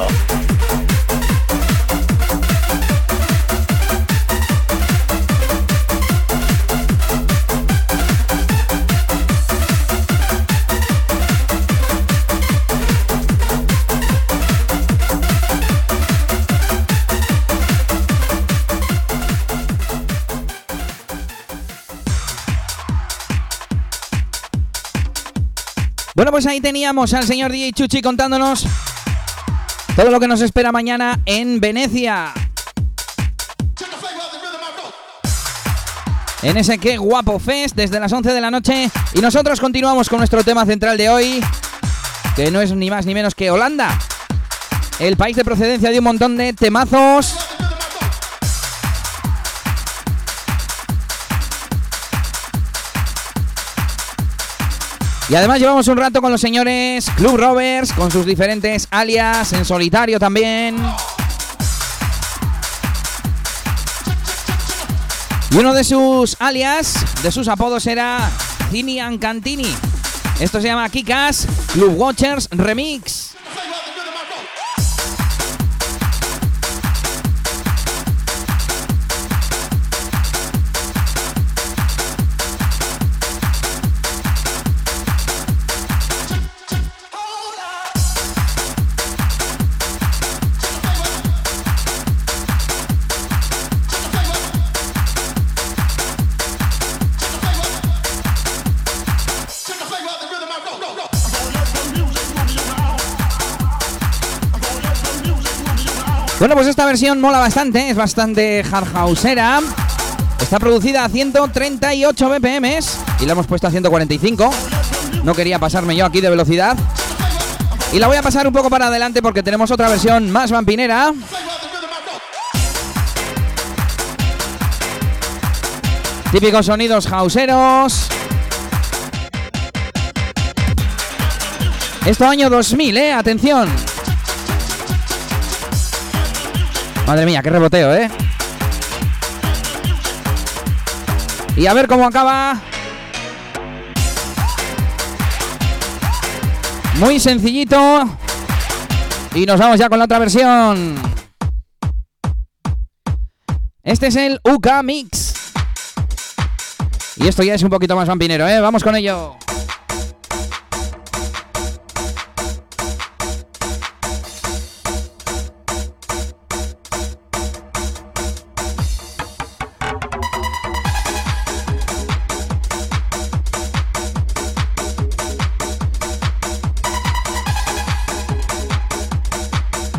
Pues ahí teníamos al señor DJ Chuchi contándonos todo lo que nos espera mañana en Venecia. En ese qué guapo fest desde las 11 de la noche. Y nosotros continuamos con nuestro tema central de hoy, que no es ni más ni menos que Holanda. El país de procedencia de un montón de temazos. Y además llevamos un rato con los señores Club Rovers, con sus diferentes alias, en solitario también. Y uno de sus alias, de sus apodos era Cini Cantini. Esto se llama Kikas Club Watchers Remix. Bueno, pues esta versión mola bastante, es bastante hardhouseera. Está producida a 138 BPM y la hemos puesto a 145. No quería pasarme yo aquí de velocidad. Y la voy a pasar un poco para adelante porque tenemos otra versión más vampinera. Típicos sonidos houseeros. Esto año 2000, ¿eh? Atención. Madre mía, qué reboteo, ¿eh? Y a ver cómo acaba. Muy sencillito. Y nos vamos ya con la otra versión. Este es el UK Mix. Y esto ya es un poquito más vampinero, ¿eh? Vamos con ello.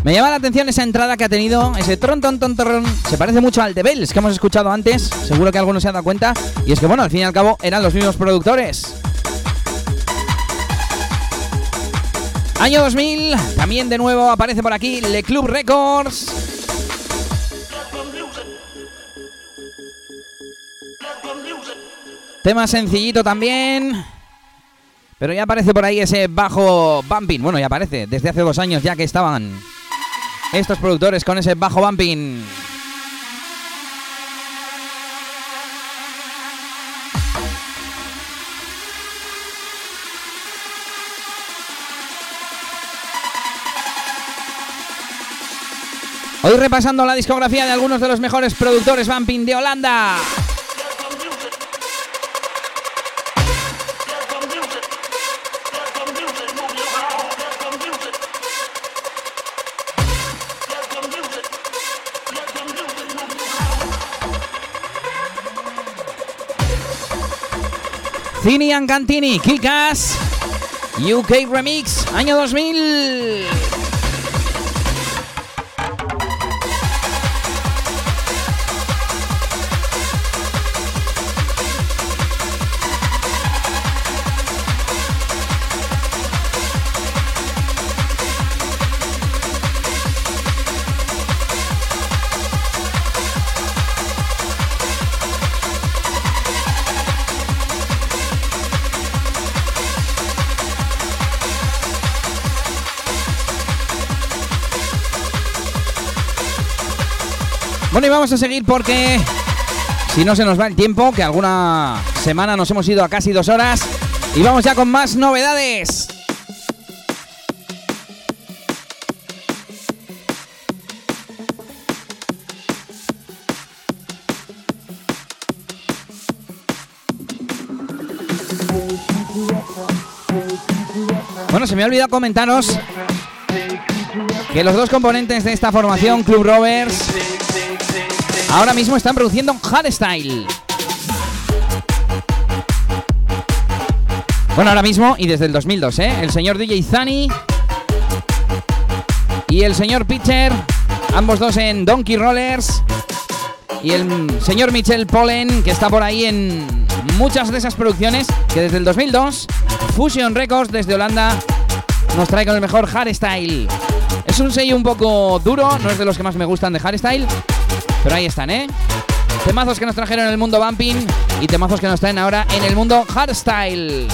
Me llama la atención esa entrada que ha tenido, ese tron ton ton tron. Se parece mucho al de Bells que hemos escuchado antes. Seguro que alguno se ha dado cuenta. Y es que, bueno, al fin y al cabo eran los mismos productores. Año 2000, también de nuevo aparece por aquí Le Club Records. Tema sencillito también. Pero ya aparece por ahí ese bajo bumping. Bueno, ya aparece desde hace dos años ya que estaban estos productores con ese bajo bumping. Hoy repasando la discografía de algunos de los mejores productores bumping de Holanda. Cini and Cantini, Killcast, UK Remix, año 2000. Bueno, y vamos a seguir porque si no se nos va el tiempo, que alguna semana nos hemos ido a casi dos horas, y vamos ya con más novedades. Bueno, se me ha olvidado comentaros que los dos componentes de esta formación, Club Rovers, ahora mismo están produciendo hardstyle. Bueno, ahora mismo y desde el 2002, ¿eh? El señor DJ Zani y el señor Pitcher, ambos dos en Donkey Rollers. Y el señor Michel Pollen, que está por ahí en muchas de esas producciones, que desde el 2002, Fusion Records desde Holanda nos trae con el mejor hardstyle. Es un sello un poco duro, no es de los que más me gustan de hardstyle, pero ahí están, ¿eh? Temazos que nos trajeron en el mundo bumping y temazos que nos traen ahora en el mundo hardstyle.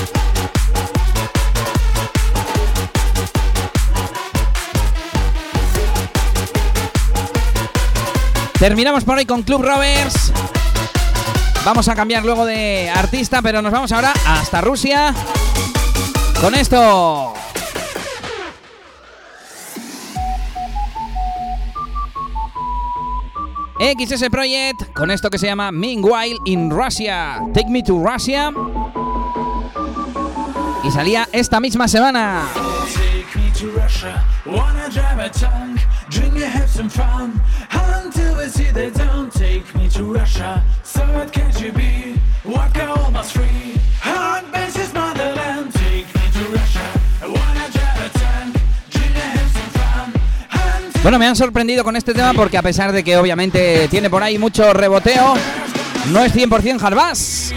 Terminamos por hoy con Club Rovers. Vamos a cambiar luego de artista, pero nos vamos ahora hasta Rusia con esto. XS Project con esto que se llama Meanwhile in Russia. Take me to Russia. Y salía esta misma semana. Take me to Russia, wanna drive a tank, drink and have some fun. Bueno, me han sorprendido con este tema porque a pesar de que obviamente tiene por ahí mucho reboteo, no es 100% hardbass.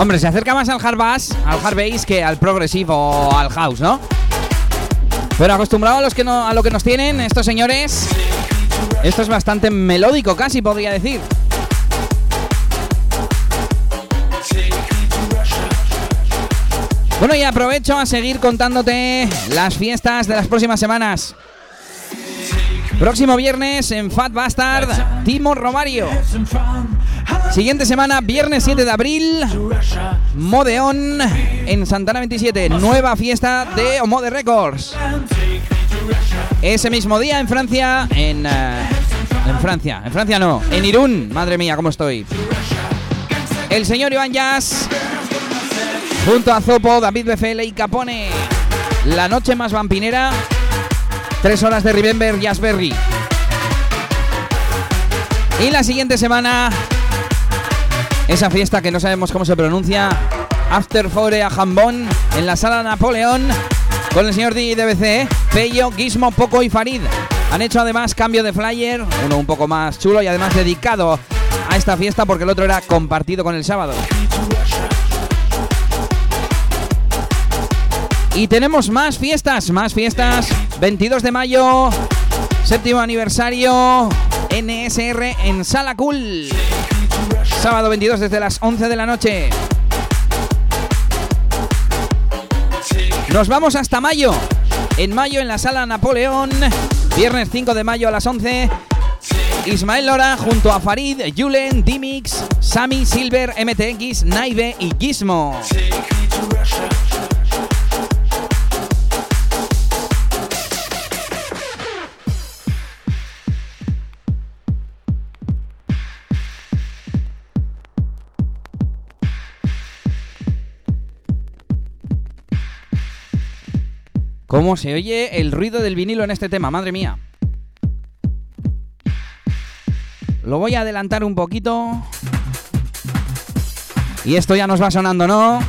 Hombre, se acerca más al hard bass, al hard bass que al progressive o al house, ¿no? Pero acostumbrado a los que no, a lo que nos tienen estos señores, esto es bastante melódico, casi podría decir. Bueno, y aprovecho a seguir contándote las fiestas de las próximas semanas. Próximo viernes en Fat Bastard, Timo Romario. Siguiente semana, viernes 7 de abril, Modeon en Santana 27. Nueva fiesta de Omode Records. Ese mismo día en Francia, en, eh, en Francia, en Francia no, en Irún, madre mía, cómo estoy. El señor Iván Jazz, junto a Zopo, David BFL y Capone. La noche más vampinera, tres horas de Remember Jazzberry. Y la siguiente semana, esa fiesta que no sabemos cómo se pronuncia, After Four a Jambón, en la sala Napoleón, con el señor DBC, Pello, Gizmo, Poco y Farid. Han hecho además cambio de flyer, uno un poco más chulo y además dedicado a esta fiesta porque el otro era compartido con el sábado. Y tenemos más fiestas, más fiestas. 22 de mayo, séptimo aniversario, NSR en Sala Cool. Sábado 22 desde las 11 de la noche. Nos vamos hasta mayo. En mayo en la Sala Napoleón, viernes 5 de mayo a las 11. Ismael Lora junto a Farid, Julen, Dimix, Sami, Silver, MTX, Naive y Gizmo. ¿Cómo se oye el ruido del vinilo en este tema? Madre mía. Lo voy a adelantar un poquito. Y esto ya nos va sonando, ¿no?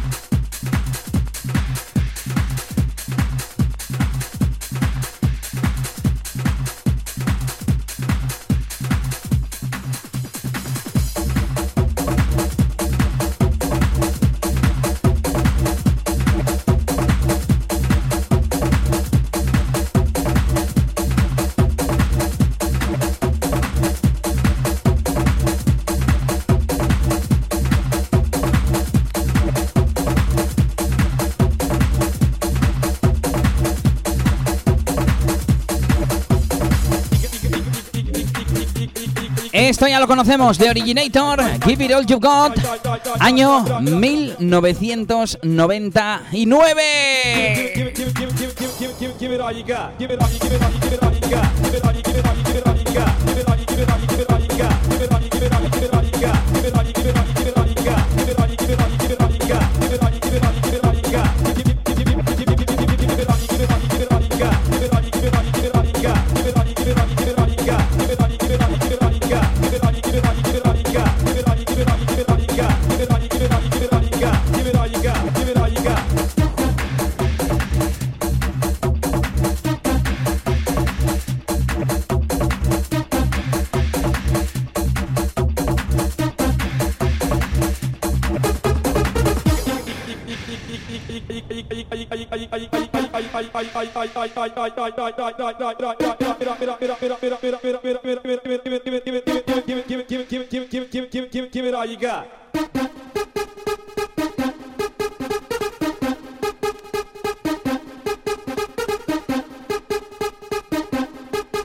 Esto ya lo conocemos de Originator, Give It All You Got, año 1999.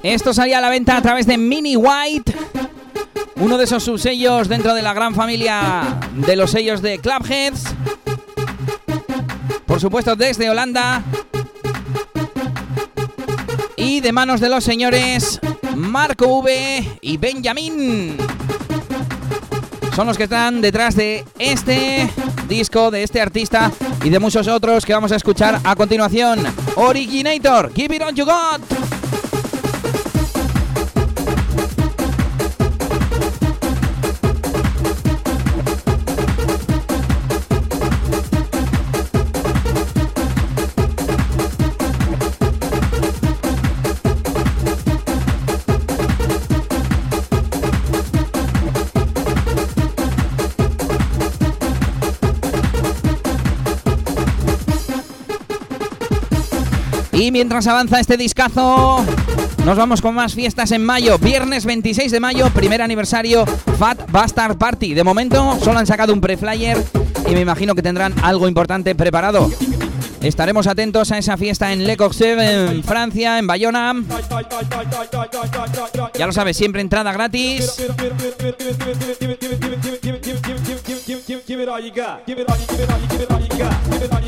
Esto salía a la venta a través de Mini White, uno de esos subsellos dentro de la gran familia de los sellos de Clubheads. Por supuesto, desde Holanda. Y de manos de los señores Marco V y Benjamin. Son los que están detrás de este disco, de este artista y de muchos otros que vamos a escuchar a continuación. Originator, Give It On You Got. Mientras avanza este discazo, nos vamos con más fiestas en mayo. Viernes 26 de mayo, primer aniversario Fat Bastard Party. De momento solo han sacado un pre-flyer y me imagino que tendrán algo importante preparado. Estaremos atentos a esa fiesta en Le Coqseuve, en Francia, en Bayona. Ya lo sabes, siempre entrada gratis.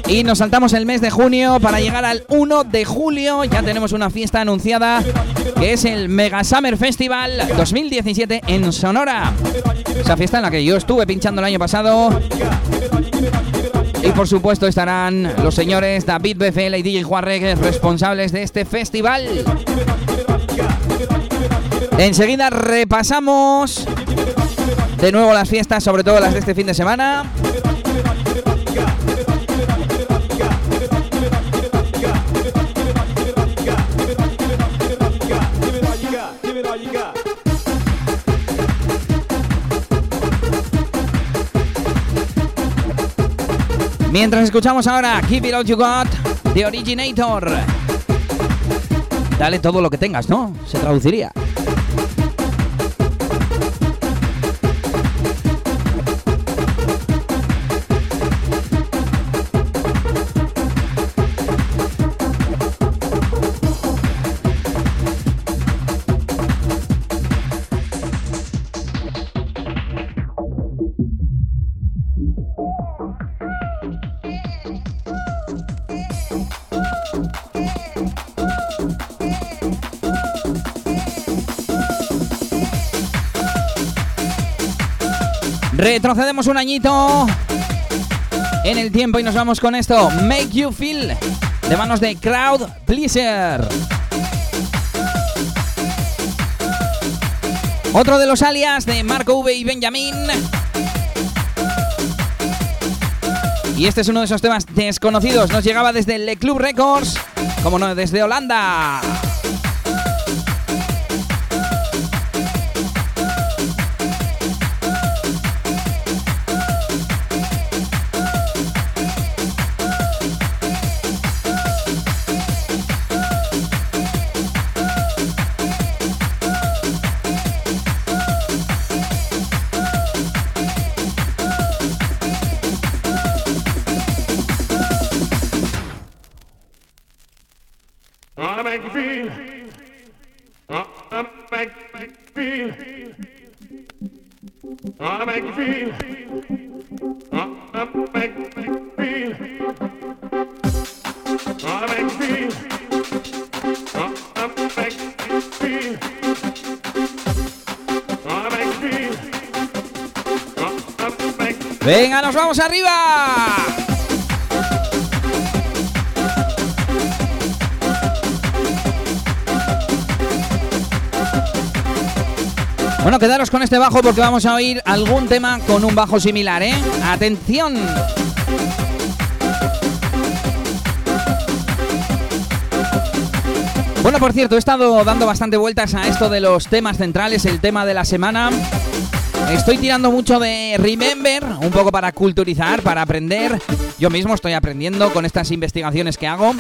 Y nos saltamos el mes de junio para llegar al 1 de julio. Ya tenemos una fiesta anunciada que es el Mega Summer Festival 2017 en Sonora. Esa fiesta en la que yo estuve pinchando el año pasado. Y por supuesto estarán los señores David BFL y DJ Juarreg, responsables de este festival. Enseguida repasamos de nuevo las fiestas, sobre todo las de este fin de semana. Mientras escuchamos ahora Keep It All You Got, The Originator. Dale todo lo que tengas, ¿no? Se traduciría. Retrocedemos un añito en el tiempo y nos vamos con esto. Make You Feel de manos de Crowd Pleaser. Otro de los alias de Marco V y Benjamin. Y este es uno de esos temas desconocidos. Nos llegaba desde Le Club Records, como no, desde Holanda. Venga, nos vamos arriba. Bueno, quedaros con este bajo porque vamos a oír algún tema con un bajo similar, ¿eh? ¡Atención! Bueno, por cierto, he estado dando bastante vueltas a esto de los temas centrales, el tema de la semana. Estoy tirando mucho de Remember, un poco para culturizar, para aprender. Yo mismo estoy aprendiendo con estas investigaciones que hago.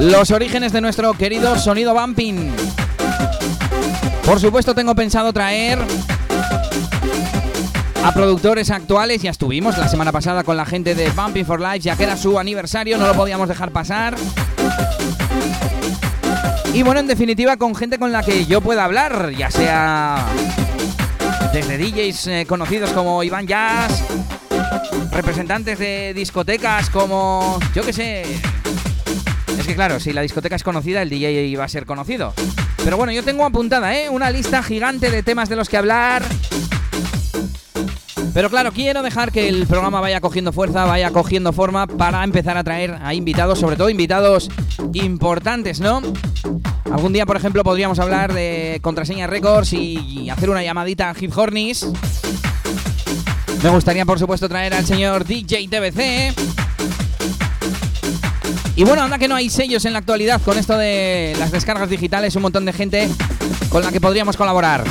Los orígenes de nuestro querido sonido bumping. Por supuesto tengo pensado traer a productores actuales. Ya estuvimos la semana pasada con la gente de Bumping for Life, ya que era su aniversario, no lo podíamos dejar pasar. Y bueno, en definitiva, con gente con la que yo pueda hablar, ya sea desde DJs eh, conocidos como Iván Jazz, representantes de discotecas como, yo qué sé, es que claro, si la discoteca es conocida, el DJ iba a ser conocido. Pero bueno, yo tengo apuntada, ¿eh? Una lista gigante de temas de los que hablar. Pero claro, quiero dejar que el programa vaya cogiendo fuerza, vaya cogiendo forma para empezar a traer a invitados, sobre todo invitados importantes, ¿no? Algún día, por ejemplo, podríamos hablar de Contraseña Records y hacer una llamadita a Hip Hornis. Me gustaría, por supuesto, traer al señor DJ TBC. Y bueno, anda que no hay sellos en la actualidad con esto de las descargas digitales, un montón de gente con la que podríamos colaborar.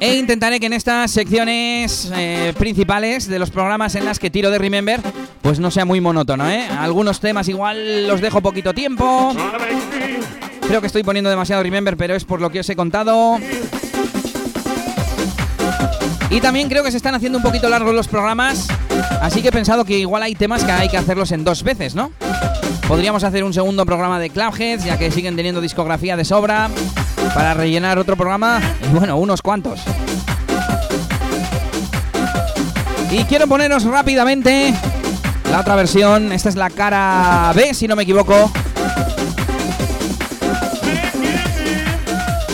E intentaré que en estas secciones eh, principales de los programas en las que tiro de Remember, pues no sea muy monótono, ¿eh? Algunos temas igual los dejo poquito tiempo. Creo que estoy poniendo demasiado Remember, pero es por lo que os he contado. Y también creo que se están haciendo un poquito largos los programas, así que he pensado que igual hay temas que hay que hacerlos en dos veces, ¿no? Podríamos hacer un segundo programa de Cloudheads, ya que siguen teniendo discografía de sobra. para rellenar otro programa y bueno, unos cuantos. Y quiero poneros rápidamente la otra versión. Esta es la cara B, si no me equivoco.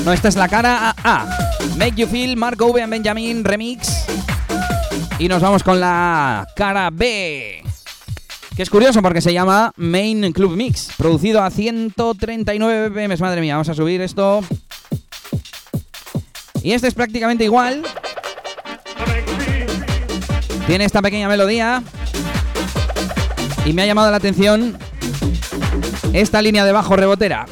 No, esta es la cara A. Make You Feel, Marco V Benjamin Remix. Y nos vamos con la cara B. Que es curioso porque se llama Main Club Mix. Producido a 139 BPM. Madre mía, vamos a subir esto. Y este es prácticamente igual. Tiene esta pequeña melodía. Y me ha llamado la atención esta línea de bajo rebotera.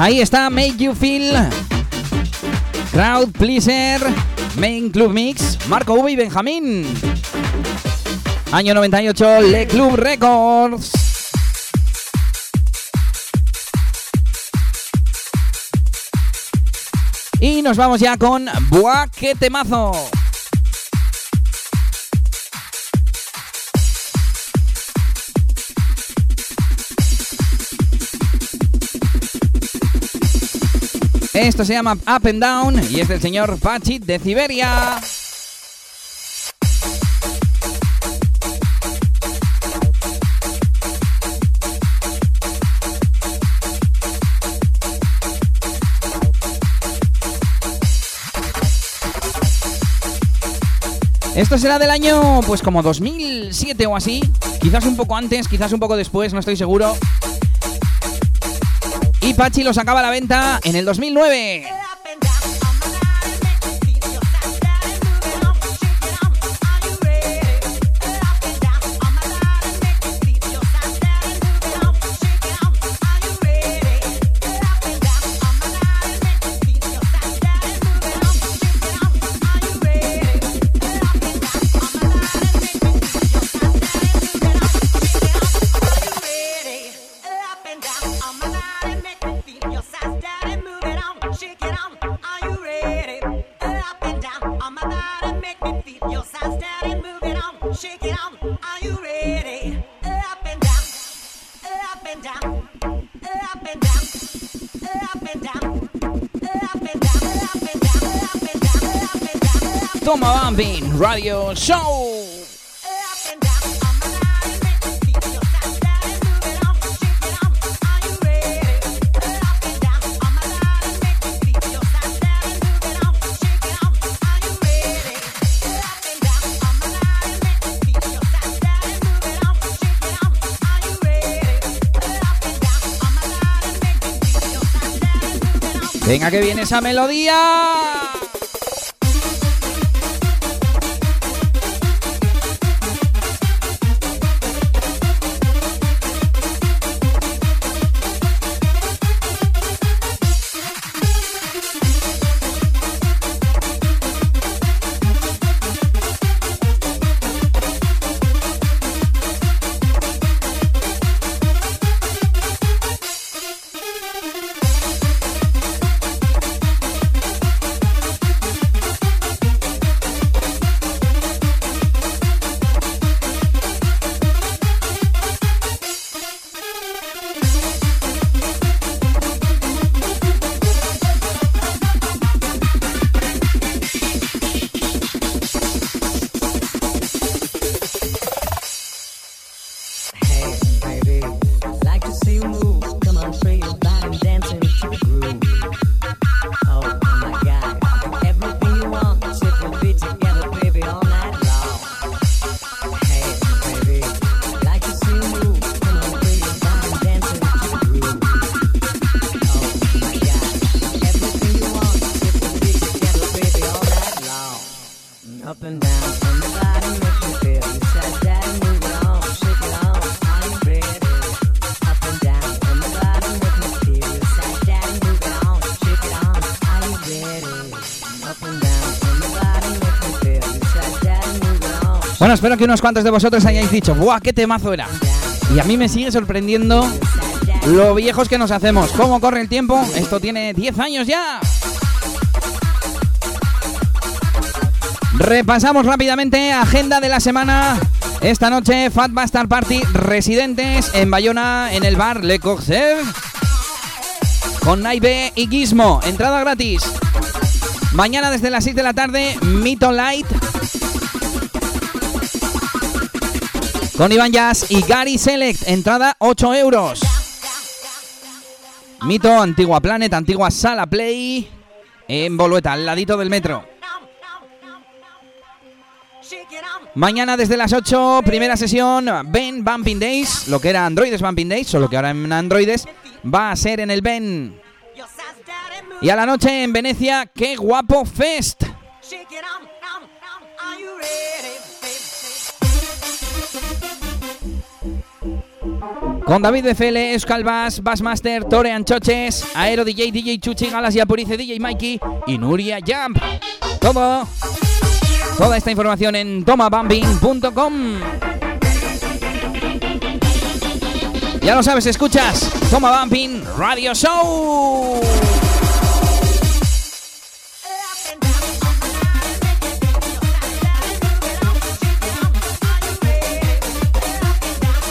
Ahí está Make You Feel. Crowd Pleaser. Main Club Mix. Marco V y Benjamín. Año 98, Le Club Records. Y nos vamos ya con Buah, qué temazo. Esto se llama Up and Down y es del señor Pachit de Siberia. Esto será del año, pues como 2007 o así. Quizás un poco antes, quizás un poco después, no estoy seguro. Y Pachi lo sacaba a la venta en el 2009. Radio Show. Venga, que viene esa melodía. Espero que unos cuantos de vosotros hayáis dicho, ¡buah, qué temazo era! Y a mí me sigue sorprendiendo lo viejos que nos hacemos. ¿Cómo corre el tiempo? Esto tiene 10 años ya. Repasamos rápidamente agenda de la semana. Esta noche, Fat Bastard Party residentes en Bayona en el bar Le Corsair. Con Naive y Gizmo. Entrada gratis. Mañana desde las 6 de la tarde, Mito Light. Con Iván Jazz y Gary Select. Entrada 8 euros. Mito, Antigua Planet, Antigua Sala Play. En Bolueta, al ladito del metro. Mañana desde las 8, primera sesión, Ben Bumping Days, lo que era Androides Bumping Days, solo que ahora en Androides, va a ser en el Ben. Y a la noche en Venecia, qué guapo fest. Con David Fele, Euskal Bass, Bassmaster, Tore Anchoches, Aero DJ, DJ Chuchi, Galas y Apurice, DJ Mikey y Nuria Jump. Todo. Toda esta información en tomabumping.com. Ya lo sabes, escuchas Toma Bumping Radio Show.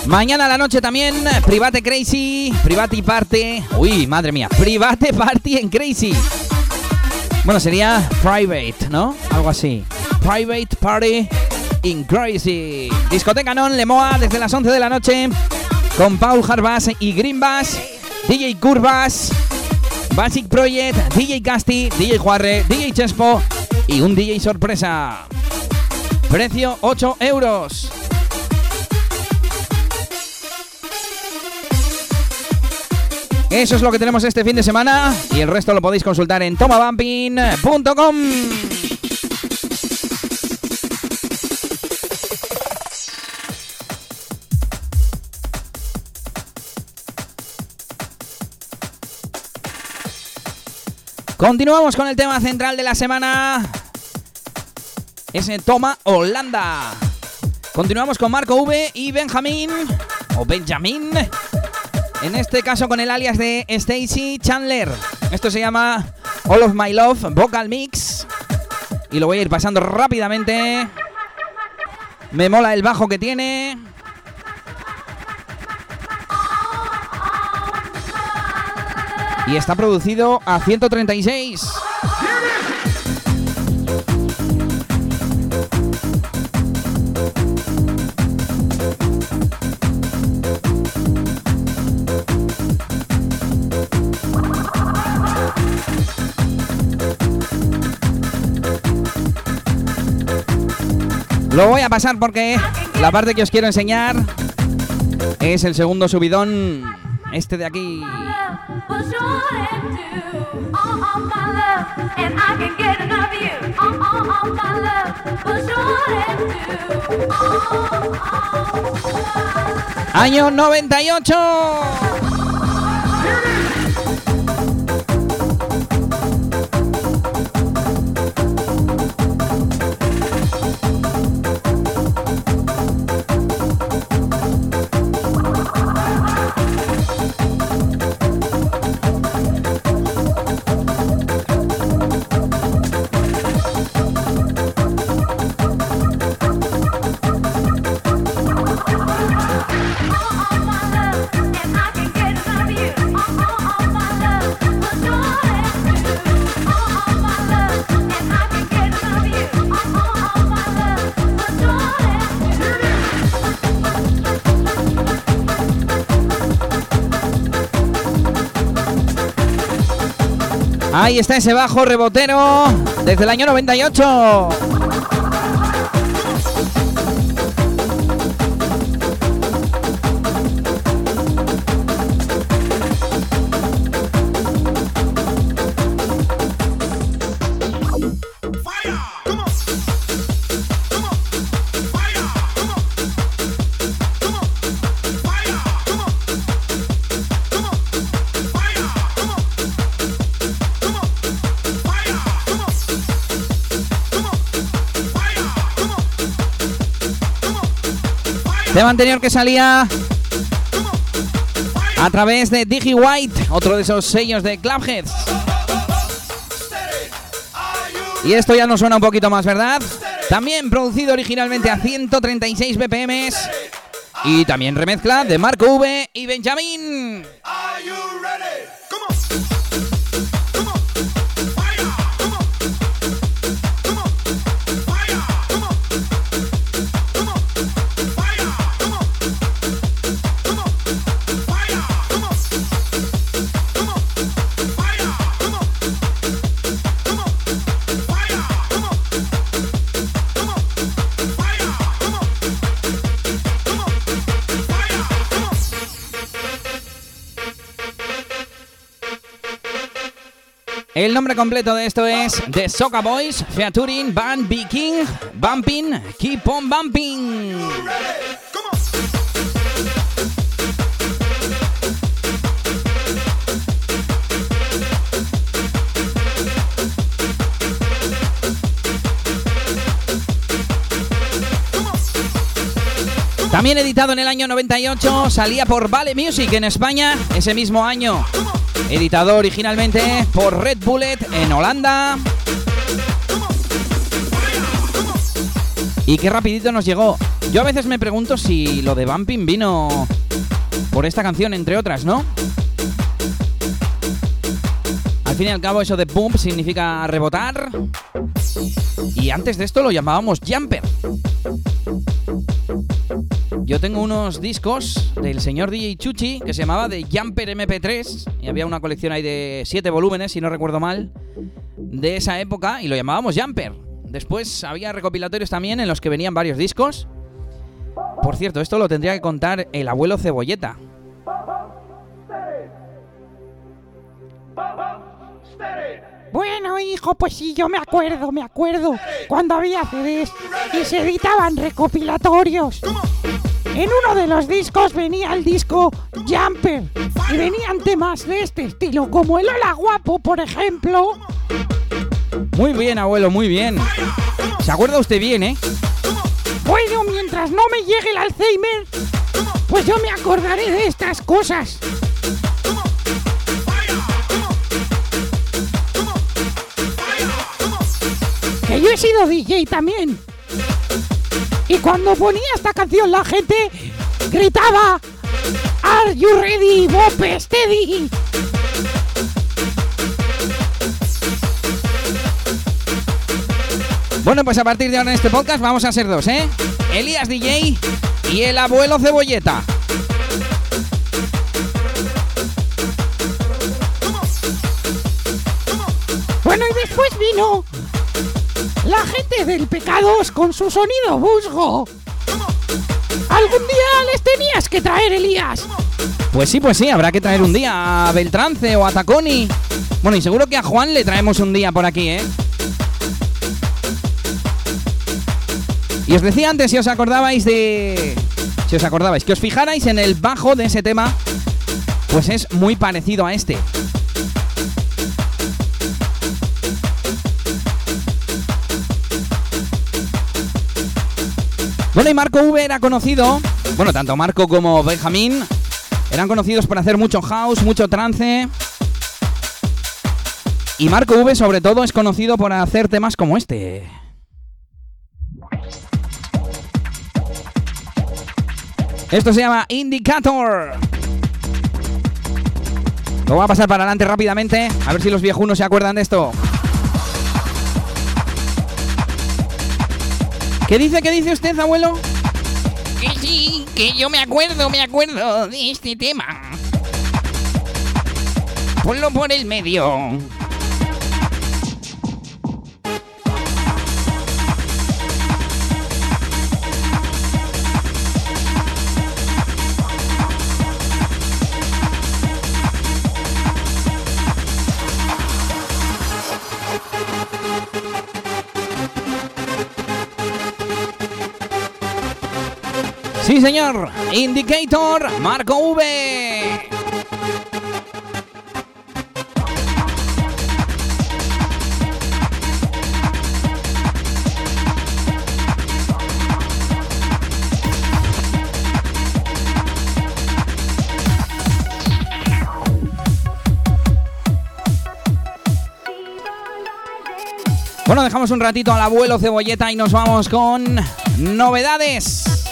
Mañana a la noche también, Private Crazy, Private Party. Uy, madre mía, Private Party en Crazy. Bueno, sería Private, ¿no? Algo así. Private Party in Crazy. Discoteca Non Lemoa desde las 11 de la noche con Paul Harbas y Green Bass, DJ Curvas, Basic Project, DJ Casti, DJ Juarre, DJ Chespo y un DJ sorpresa. Precio 8 euros. Eso es lo que tenemos este fin de semana y el resto lo podéis consultar en tomabumping.com. Continuamos con el tema central de la semana. Ese Toma Holanda. Continuamos con Marco V y Benjamín. O Benjamin. En este caso con el alias de Stacy Chandler. Esto se llama All of My Love Vocal Mix. Y lo voy a ir pasando rápidamente. Me mola el bajo que tiene. Y está producido a 136. Lo voy a pasar porque la parte que os quiero enseñar es el segundo subidón, este de aquí. Año 98. Ahí está ese bajo rebotero desde el año 98. Tema anterior que salía A través de Digi White, otro de esos sellos de Clubheads. Y esto ya nos suena un poquito más, ¿verdad? También producido originalmente a 136 BPM. Y también remezcla de Marco V y Benjamin. Nombre completo de esto es The Soca Boys featuring Van B. King, Bumping, Keep on Bumping. También editado en el año 98, salía por Vale Music en España ese mismo año. Editado originalmente por Red Bullet en Holanda. Y qué rapidito nos llegó. Yo a veces me pregunto si lo de Bumping vino por esta canción, entre otras, ¿no? Al fin y al cabo, eso de bump significa rebotar. Y antes de esto lo llamábamos jumper. Yo tengo unos discos del señor DJ Chuchi que se llamaba de Jumper MP3 y había una colección ahí de 7 volúmenes, si no recuerdo mal, de esa época y lo llamábamos Jumper. Después había recopilatorios también en los que venían varios discos. Por cierto, esto lo tendría que contar el abuelo Cebolleta. Bueno, hijo, pues sí, yo me acuerdo, me acuerdo. Cuando había CDs y se editaban recopilatorios. En uno de los discos venía el disco Jumper. Y venían temas de este estilo, como el Hola Guapo, por ejemplo. Muy bien, abuelo, muy bien. ¿Se acuerda usted bien, eh? Bueno, mientras no me llegue el Alzheimer, pues yo me acordaré de estas cosas. Que yo he sido DJ también. Y cuando ponía esta canción la gente gritaba Are you ready, Bob Steady? Bueno, pues a partir de ahora en este podcast vamos a ser dos, ¿eh? Elías DJ y el abuelo Cebolleta. Bueno, y después vino la gente del Pecados con su sonido busgo. Algún día les tenías que traer, Elías. Pues sí, pues sí, habrá que traer un día a Beltrance o a Taconi. Bueno, y seguro que a Juan le traemos un día por aquí, ¿eh? Y os decía antes, si os acordabais de... Si os acordabais, que os fijarais en el bajo de ese tema, pues es muy parecido a este. Bueno, y Marco V era conocido, bueno, tanto Marco como Benjamín eran conocidos por hacer mucho house, mucho trance. Y Marco V sobre todo es conocido por hacer temas como este. Esto se llama Indicator. Lo voy a pasar para adelante rápidamente, a ver si los viejunos se acuerdan de esto. ¿Qué dice, qué dice usted, abuelo? Que sí, que yo me acuerdo, me acuerdo de este tema. Ponlo por el medio. Sí, señor. Indicator, Marco V. Bueno, dejamos un ratito al abuelo cebolleta y nos vamos con novedades.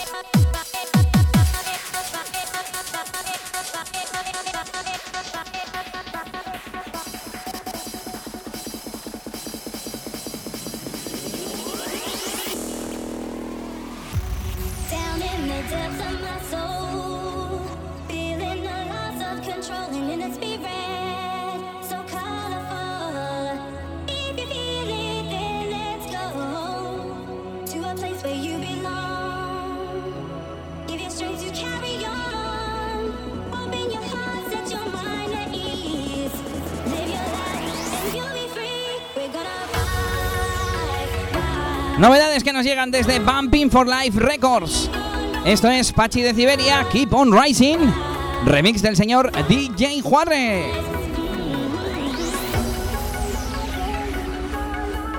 Nos llegan desde Bumping for Life Records. Esto es Pachi de Siberia, Keep on Rising, remix del señor DJ Juarre.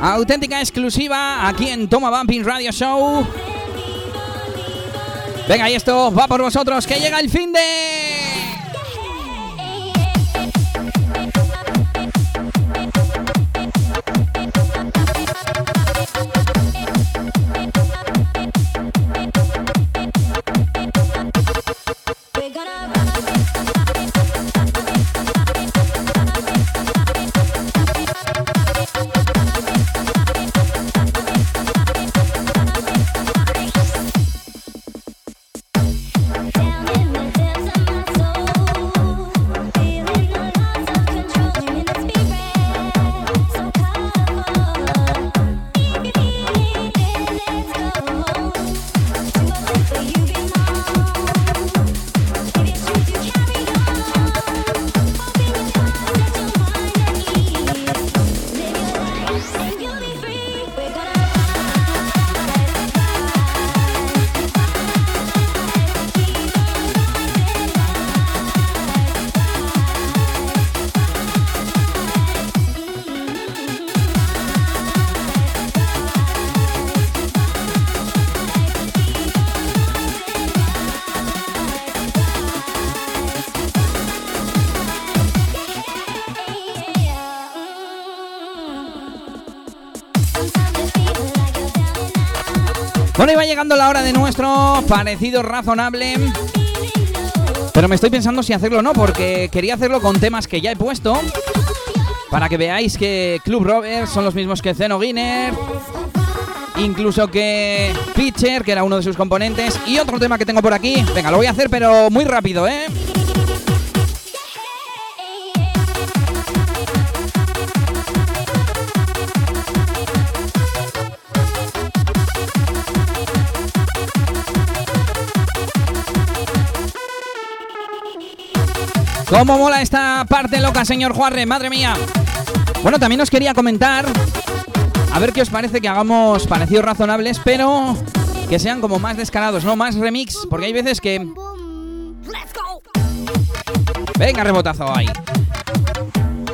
Auténtica exclusiva aquí en Toma Bumping Radio Show. Venga, y esto va por vosotros, que llega el fin de... Bueno, y llegando la hora de nuestro parecido razonable. Pero me estoy pensando si hacerlo o no, porque quería hacerlo con temas que ya he puesto. Para que veáis que Club Rovers son los mismos que Zeno Guiner. Incluso que Pitcher, que era uno de sus componentes. Y otro tema que tengo por aquí. Venga, lo voy a hacer, pero muy rápido, ¿eh? ¿Cómo mola esta parte loca, señor Juarre? Madre mía. Bueno, también os quería comentar. A ver qué os parece que hagamos parecidos razonables, pero que sean como más descarados, ¿no? Más remix. Porque hay veces que. Venga, rebotazo ahí.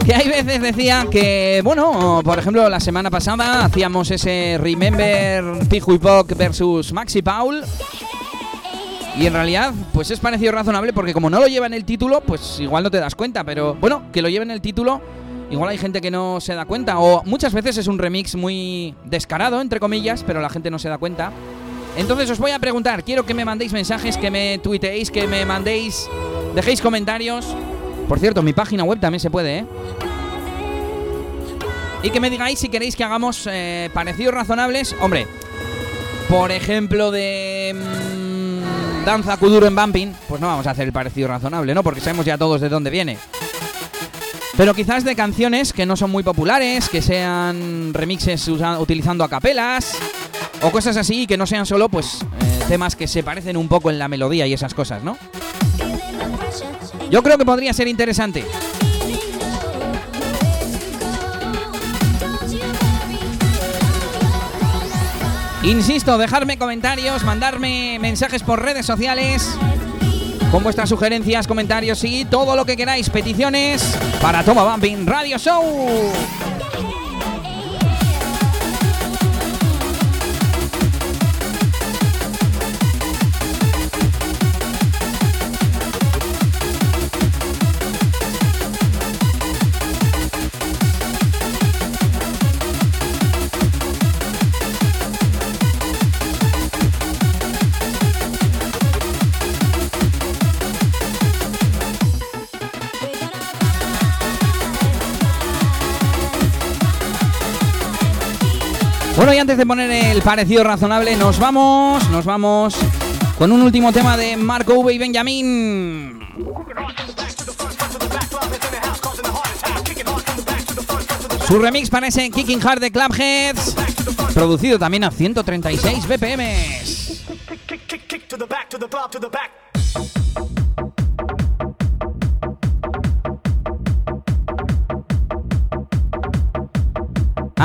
Que hay veces decía que, bueno, por ejemplo, la semana pasada hacíamos ese Remember Piju y versus Maxi Paul. Y en realidad, pues es parecido razonable porque como no lo lleva en el título, pues igual no te das cuenta. Pero bueno, que lo lleve en el título, igual hay gente que no se da cuenta. O muchas veces es un remix muy descarado, entre comillas, pero la gente no se da cuenta. Entonces os voy a preguntar, quiero que me mandéis mensajes, que me tuiteéis, que me mandéis, dejéis comentarios. Por cierto, mi página web también se puede, ¿eh? Y que me digáis si queréis que hagamos eh, parecidos razonables. Hombre, por ejemplo, de mm, Danza Kuduro en Bumping, pues no vamos a hacer el parecido razonable, ¿no? Porque sabemos ya todos de dónde viene. Pero quizás de canciones que no son muy populares, que sean remixes utilizando acapelas o cosas así, que no sean solo pues eh, temas que se parecen un poco en la melodía y esas cosas, ¿no? Yo creo que podría ser interesante. Insisto, dejarme comentarios, mandarme mensajes por redes sociales con vuestras sugerencias, comentarios y todo lo que queráis, peticiones para Toma Bumping Radio Show. Bueno, y antes de poner el parecido razonable, nos vamos, nos vamos con un último tema de Marco V y Benjamín. Su remix para Kicking Hard de Clubheads, producido también a 136 BPMs.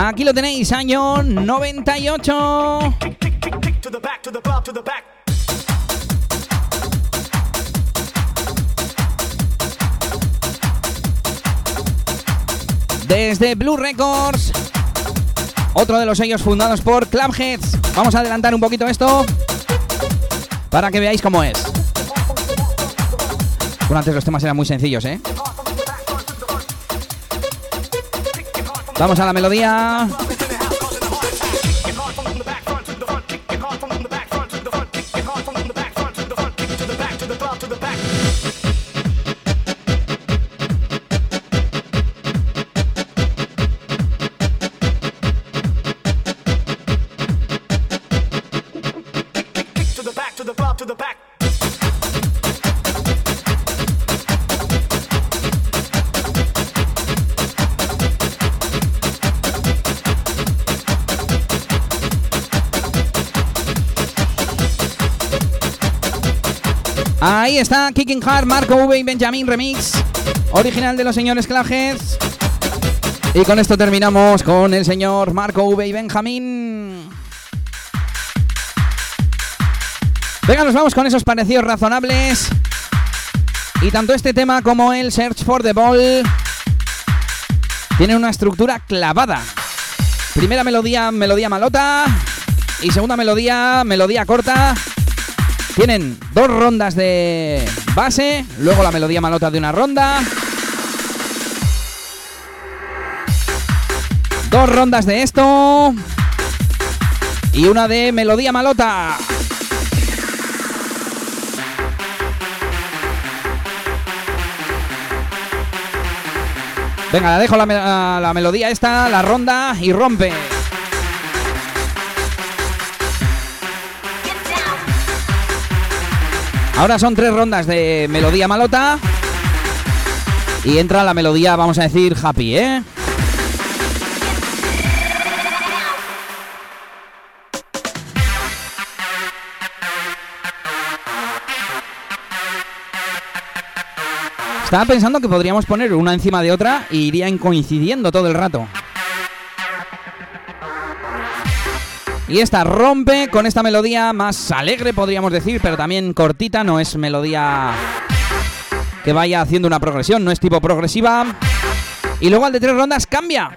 Aquí lo tenéis, año 98. Kick to the back, to the club, to the back. Desde Blue Records, otro de los sellos fundados por Clubheads. Vamos a adelantar un poquito esto para que veáis cómo es. Bueno, antes los temas eran muy sencillos, ¿eh? Vamos a la melodía. Está Kicking Hard, Marco V y Benjamin Remix, original de los señores Clajes. Y con esto terminamos con el señor Marco V y Benjamín. Venga, nos vamos con esos parecidos razonables. Y tanto este tema como el Search for the Ball tienen una estructura clavada. Primera melodía, melodía malota. Y segunda melodía, melodía corta. Tienen dos rondas de base, luego la melodía malota de una ronda. Dos rondas de esto. Y una de melodía malota. Venga, la dejo la, la melodía esta, la ronda y rompe. Ahora son tres rondas de melodía malota. Y entra la melodía, vamos a decir, happy, ¿eh? Estaba pensando que podríamos poner una encima de otra y irían coincidiendo todo el rato. Y esta rompe con esta melodía más alegre, podríamos decir, pero también cortita, no es melodía que vaya haciendo una progresión, no es tipo progresiva. Y luego al de tres rondas cambia.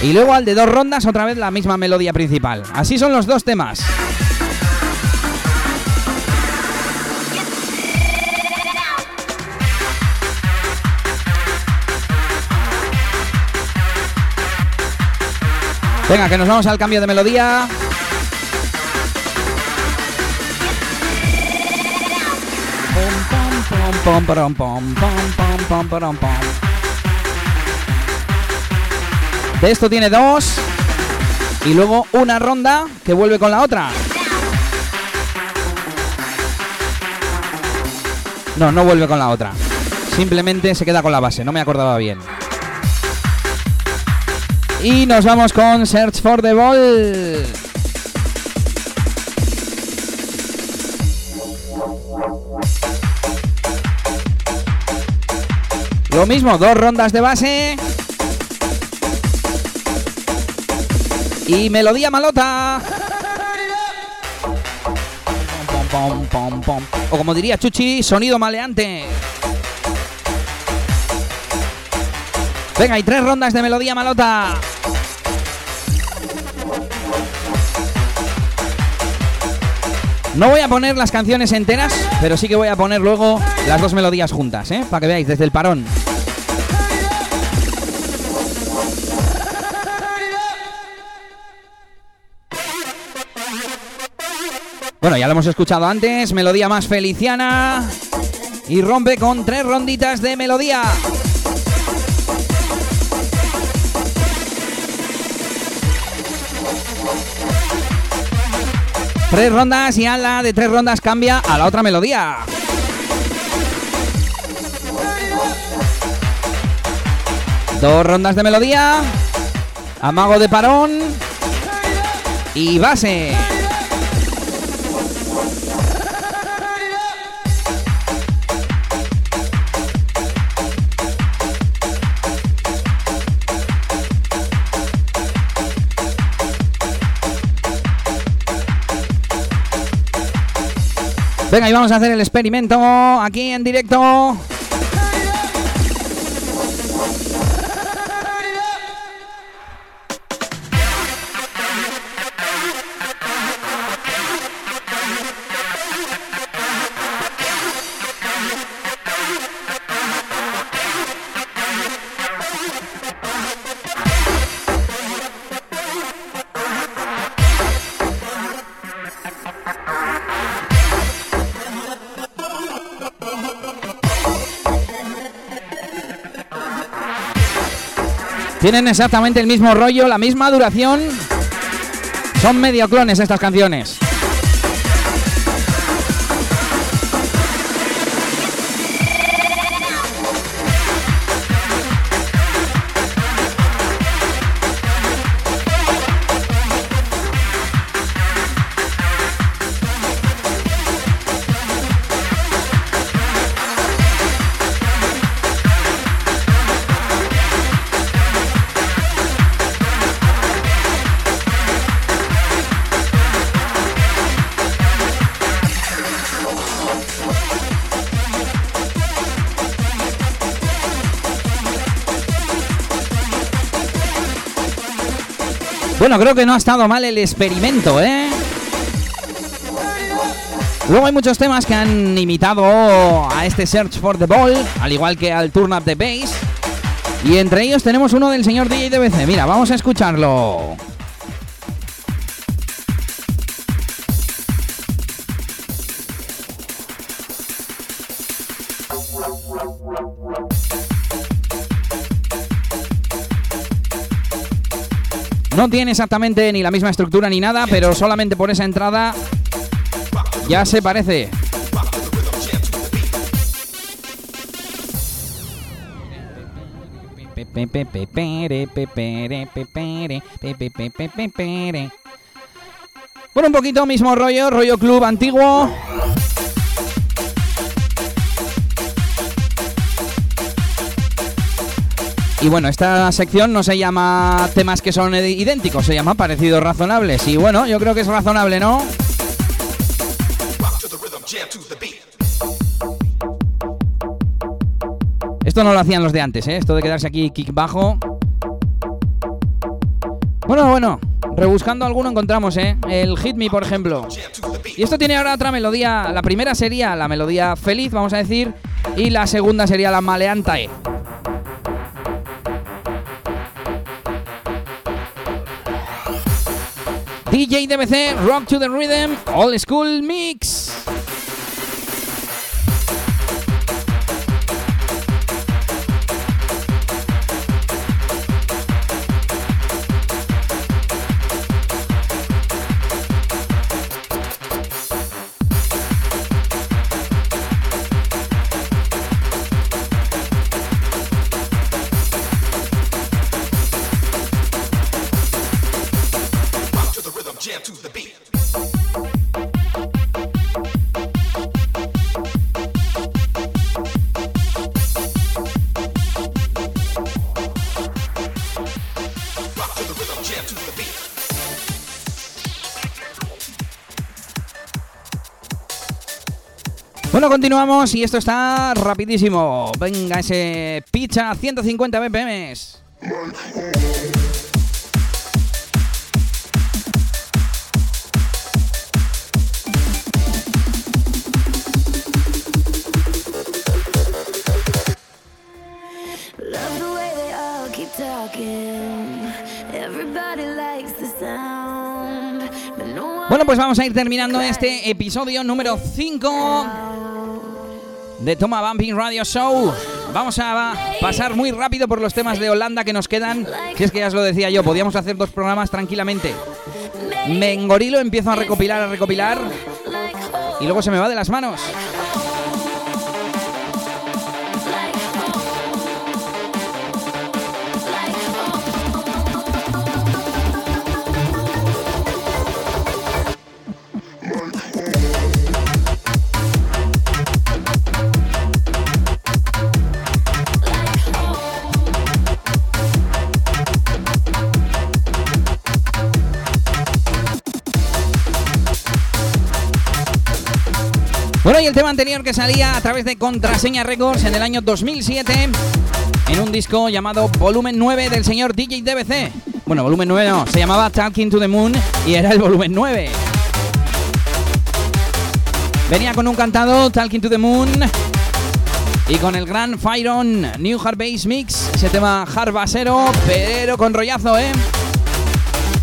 Y luego al de dos rondas otra vez la misma melodía principal. Así son los dos temas. Venga, que nos vamos al cambio de melodía. De esto tiene dos. Y luego una ronda que vuelve con la otra. No, no vuelve con la otra. Simplemente se queda con la base, no me acordaba bien. Y nos vamos con Search for the Ball. Lo mismo, dos rondas de base. Y melodía malota. O como diría Chuchi, sonido maleante. Venga, hay tres rondas de melodía malota. No voy a poner las canciones enteras, pero sí que voy a poner luego las dos melodías juntas, ¿eh? Para que veáis desde el parón. Bueno, ya lo hemos escuchado antes, melodía más feliciana. Y rompe con tres ronditas de melodía. Tres rondas y a la de tres rondas cambia a la otra melodía. Dos rondas de melodía. Amago de parón. Y base. Venga, y vamos a hacer el experimento aquí en directo. Tienen exactamente el mismo rollo, la misma duración. Son medio clones estas canciones. Bueno, creo que no ha estado mal el experimento, ¿eh? Luego hay muchos temas que han imitado a este Search for the Ball, al igual que al Turn Up the Bass. Y entre ellos tenemos uno del señor DJ DBC. Mira, vamos a escucharlo. No tiene exactamente ni la misma estructura ni nada, pero solamente por esa entrada ya se parece. Bueno, un poquito mismo rollo, rollo club antiguo. Y bueno, esta sección no se llama temas que son id- idénticos, se llama parecidos razonables. Y bueno, yo creo que es razonable, ¿no? Esto no lo hacían los de antes, ¿eh? Esto de quedarse aquí kick bajo. Bueno, bueno, rebuscando alguno encontramos, ¿eh? El Hit Me, por ejemplo. Y esto tiene ahora otra melodía. La primera sería la melodía feliz, vamos a decir. Y la segunda sería la maleantae. DJ DBC, Rock to the Rhythm, Old School Mix. Bueno, continuamos y esto está rapidísimo. Venga, ese pizza 150 BPM. Love the way they all keep talking. Everybody likes the sound. But no one Bueno, pues vamos a ir terminando este episodio número 5 de Toma Bumping Radio Show. Vamos a pasar muy rápido por los temas de Holanda que nos quedan. Si es que ya os lo decía yo, podíamos hacer dos programas tranquilamente. Me engorilo, empiezo a recopilar, a recopilar. Y luego se me va de las manos. Tema anterior que salía a través de Contraseña Records en el año 2007 en un disco llamado Volumen 9 del señor DJ DBC. Bueno, volumen 9 no, se llamaba Talking to the Moon y era el volumen 9. Venía con un cantado Talking to the Moon y con el gran Fire On New Hard Bass Mix, ese tema hard basero, pero con rollazo, ¿eh?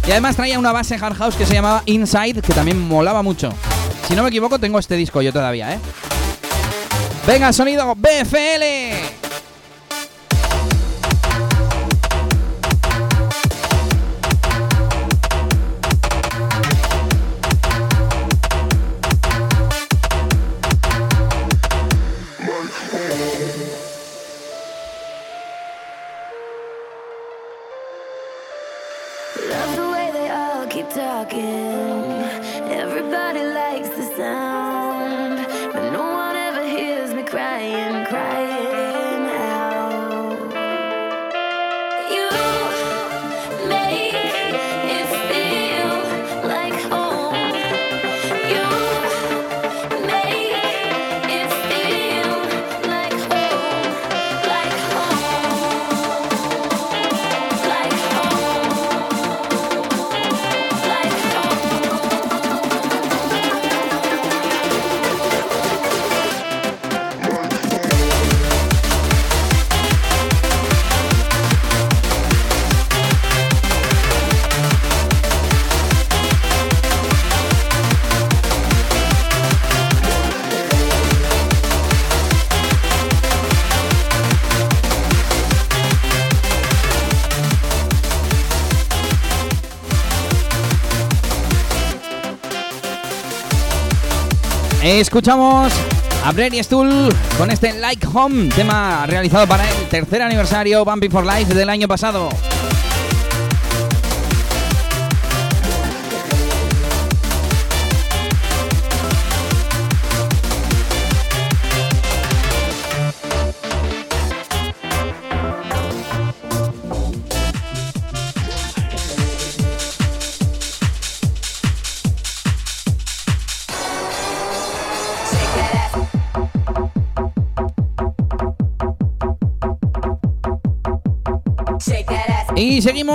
Y además traía una base hard house que se llamaba Inside, que también molaba mucho. Si no me equivoco, tengo este disco yo todavía, ¿eh? Venga, sonido BFL. Escuchamos a Brady Stool con este Like Home, tema realizado para el tercer aniversario Bumping for Life del año pasado.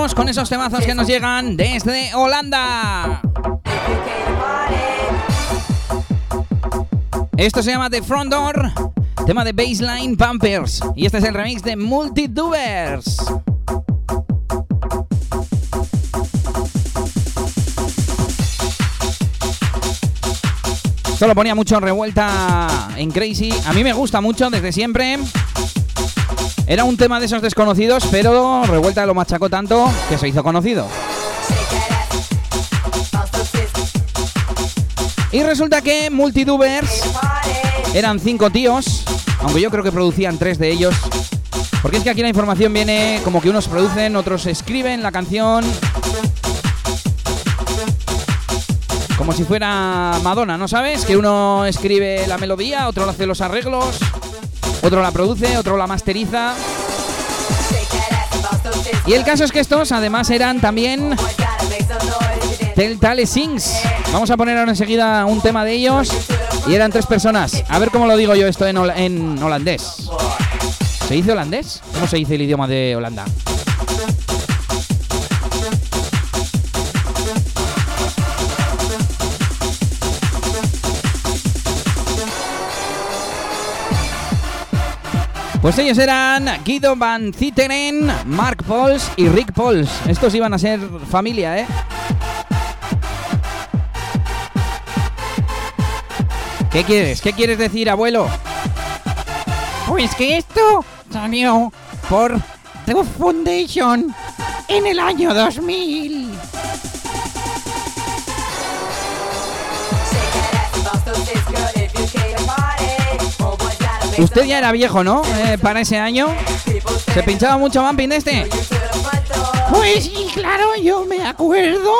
Con esos temazos que nos llegan desde Holanda. Esto se llama The Front Door, tema de Baseline Bumpers. Y este es el remix de Multitubers. Esto lo ponía mucho en revuelta en Crazy. A mí me gusta mucho desde siempre. Era un tema de esos desconocidos, pero revuelta lo machacó tanto que se hizo conocido. Y resulta que Multitubers eran cinco tíos, aunque yo creo que producían tres de ellos. Porque es que aquí la información viene como que unos producen, otros escriben la canción. Como si fuera Madonna, ¿no sabes? Que uno escribe la melodía, otro hace los arreglos, otro la produce, otro la masteriza. Y el caso es que estos además eran también Telltale Sings. Vamos a poner ahora enseguida un tema de ellos. Y eran tres personas. A ver cómo lo digo yo esto en, en holandés. ¿Se dice holandés? ¿Cómo se dice el idioma de Holanda? Pues ellos eran Guido Van Zitteren, Mark Pauls y Rick Pauls. Estos iban a ser familia, ¿eh? ¿Qué quieres? ¿Qué quieres decir, abuelo? Pues que esto salió por The Foundation en el año 2000. Usted ya era viejo, ¿no? Eh, para ese año. ¿Se pinchaba mucho Bumping este? Pues sí, claro, yo me acuerdo.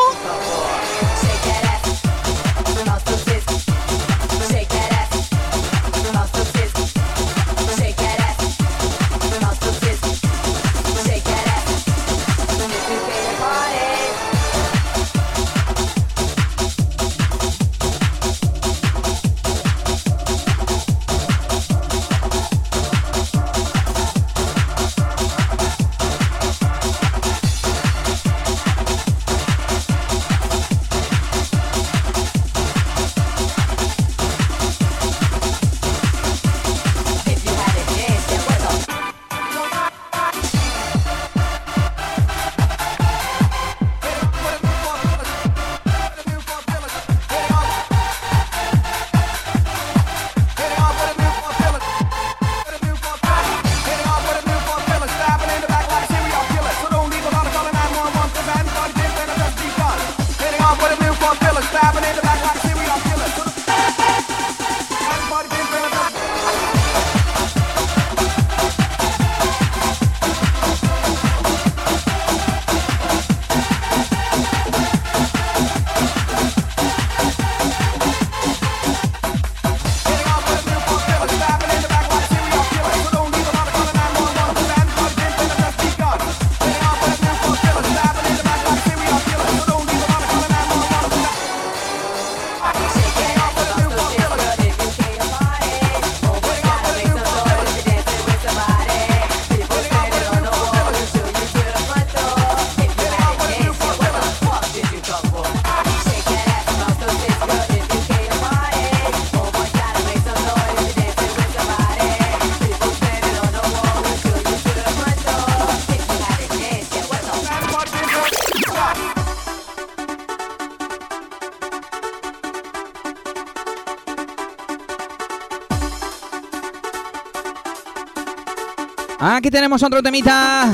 Aquí tenemos otro temita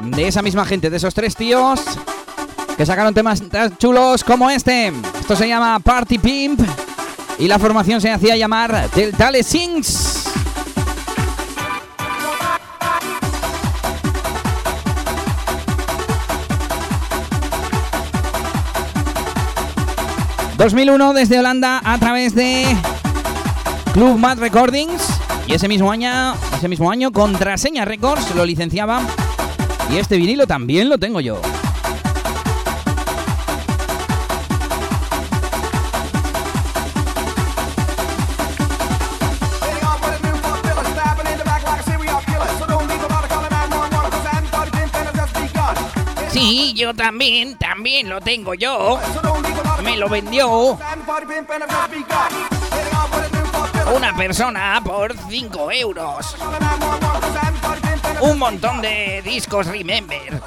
de esa misma gente, de esos tres tíos que sacaron temas tan chulos como este. Esto se llama Party Pimp y la formación se hacía llamar Deltale Sings. ...2001 desde Holanda a través de Club Mad Recordings y ese mismo año, ese mismo año Contraseña Records lo licenciaba y este vinilo también lo tengo yo. Sí, yo también, también lo tengo yo. Me lo vendió una persona por 5 euros. Un montón de discos Remember.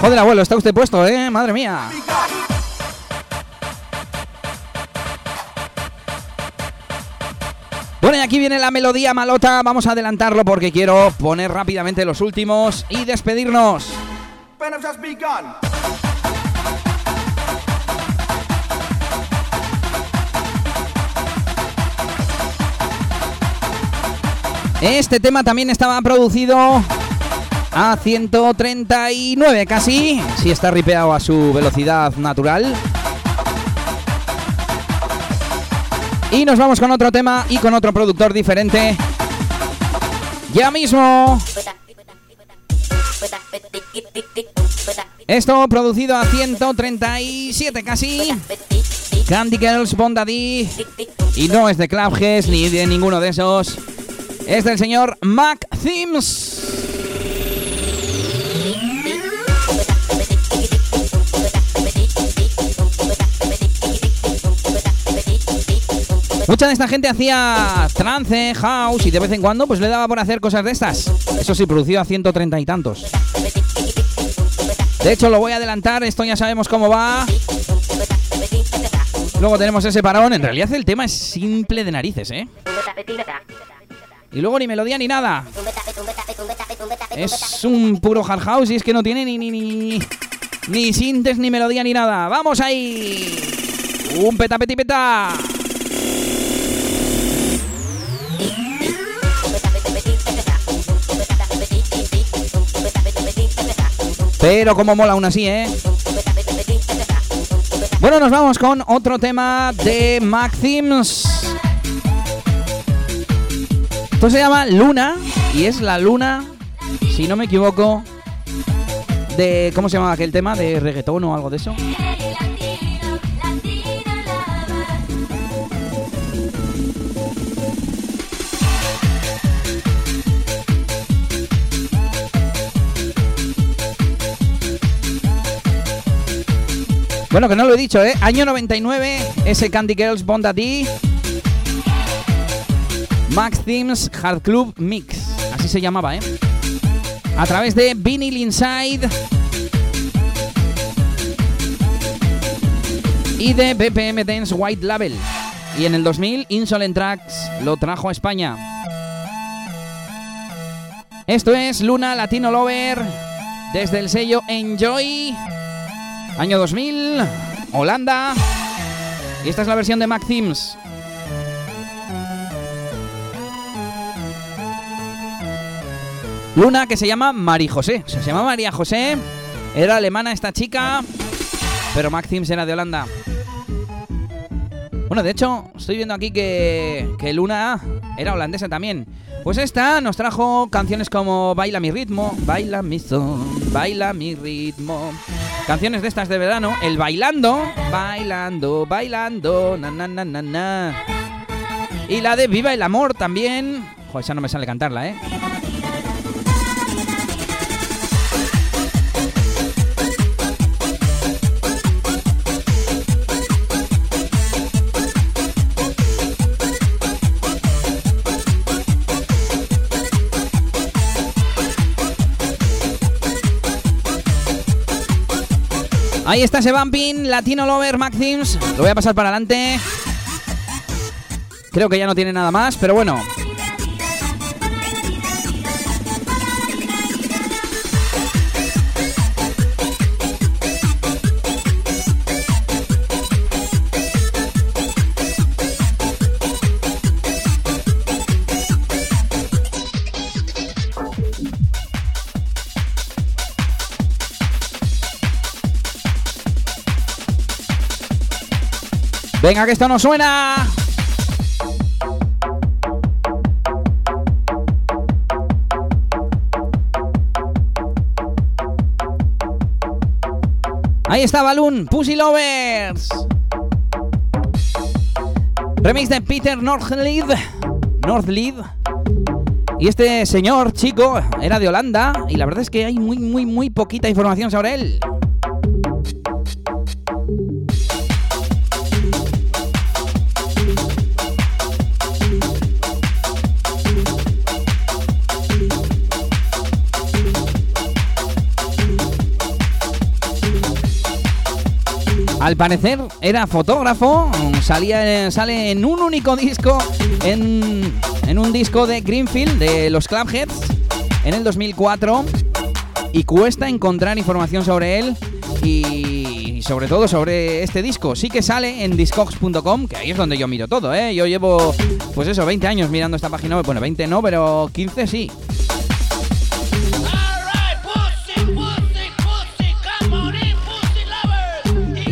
Joder, abuelo, está usted puesto, ¿eh? Madre mía. Bueno, y aquí viene la melodía malota. Vamos a adelantarlo porque quiero poner rápidamente los últimos y despedirnos. Este tema también estaba producido a 139 casi, si está ripeado a su velocidad natural. Y nos vamos con otro tema y con otro productor diferente. Ya mismo. Esto producido a 137 casi. Candy Girls, Bondadí. Y no es de Clubheads ni de ninguno de esos. Es del señor Mac Thims. Mucha de esta gente hacía trance, house y de vez en cuando pues le daba por hacer cosas de estas. Eso sí, producido a 130 y tantos. De hecho, lo voy a adelantar, esto ya sabemos cómo va. Luego tenemos ese parón. En realidad el tema es simple de narices, ¿eh? Y luego ni melodía ni nada. Es un puro hard house y es que no tiene ni ni ni ni sintes ni melodía ni nada. Vamos ahí. Un peta peti peta. Pero como mola aún así, ¿eh? Bueno, nos vamos con otro tema de Maxims. Esto se llama Luna y es la luna, si no me equivoco, de... ¿Cómo se llama aquel tema? ¿De reggaetón o algo de eso? Bueno, que no lo he dicho, ¿eh? Año 99, ese Candy Girls Bond. Max Themes Hard Club Mix. Así se llamaba, ¿eh? A través de Vinyl Inside. Y de BPM Dance White Label. Y en el 2000, Insolent Tracks lo trajo a España. Esto es Luna Latino Lover. Desde el sello Enjoy. Año 2000, Holanda. Y esta es la versión de Maxims. Luna que se llama Mari José. Se llama María José. Era alemana esta chica. Pero Maxims era de Holanda. Bueno, de hecho, estoy viendo aquí que, que Luna era holandesa también. Pues esta nos trajo canciones como Baila mi ritmo, Baila mi son, Baila mi ritmo. Canciones de estas de verano, el bailando, bailando, bailando, na na na na na. Y la de Viva el amor también. Joder, esa no me sale cantarla, ¿eh? Ahí está ese bumping, Latino Lover Maxims. Lo voy a pasar para adelante. Creo que ya no tiene nada más, pero bueno. Venga, que esto no suena. Ahí está Balloon, Pussy Lovers. Remix de Peter Northlead. Northlead. Y este señor chico era de Holanda y la verdad es que hay muy, muy, muy poquita información sobre él. Al parecer era fotógrafo, salía, sale en un único disco, en, en un disco de Greenfield, de los Clubheads, en el 2004. Y cuesta encontrar información sobre él y sobre todo sobre este disco. Sí que sale en discogs.com, que ahí es donde yo miro todo, ¿eh? Yo llevo, pues eso, 20 años mirando esta página. Bueno, 20 no, pero 15 sí.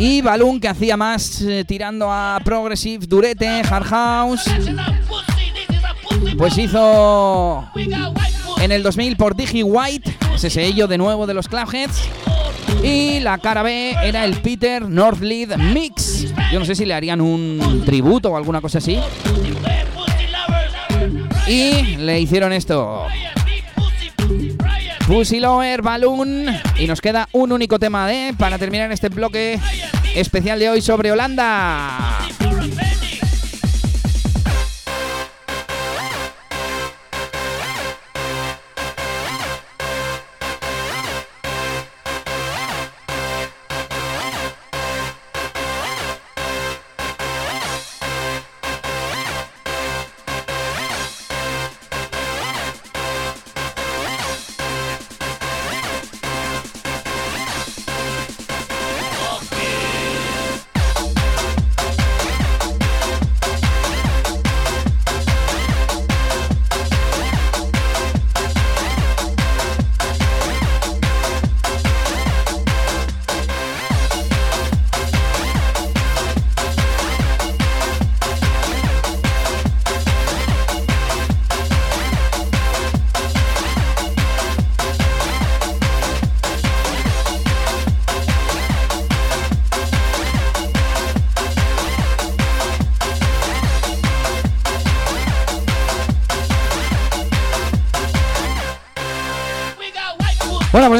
Y Balloon que hacía más eh, tirando a Progressive, Durete, Hard House. Pues hizo en el 2000 por Digi White, ese sello de nuevo de los Clubheads. Y la cara B era el Peter Northlead Mix. Yo no sé si le harían un tributo o alguna cosa así. Y le hicieron esto. Pussy Lover, Balloon. Y nos queda un único tema de para terminar este bloque especial de hoy sobre Holanda.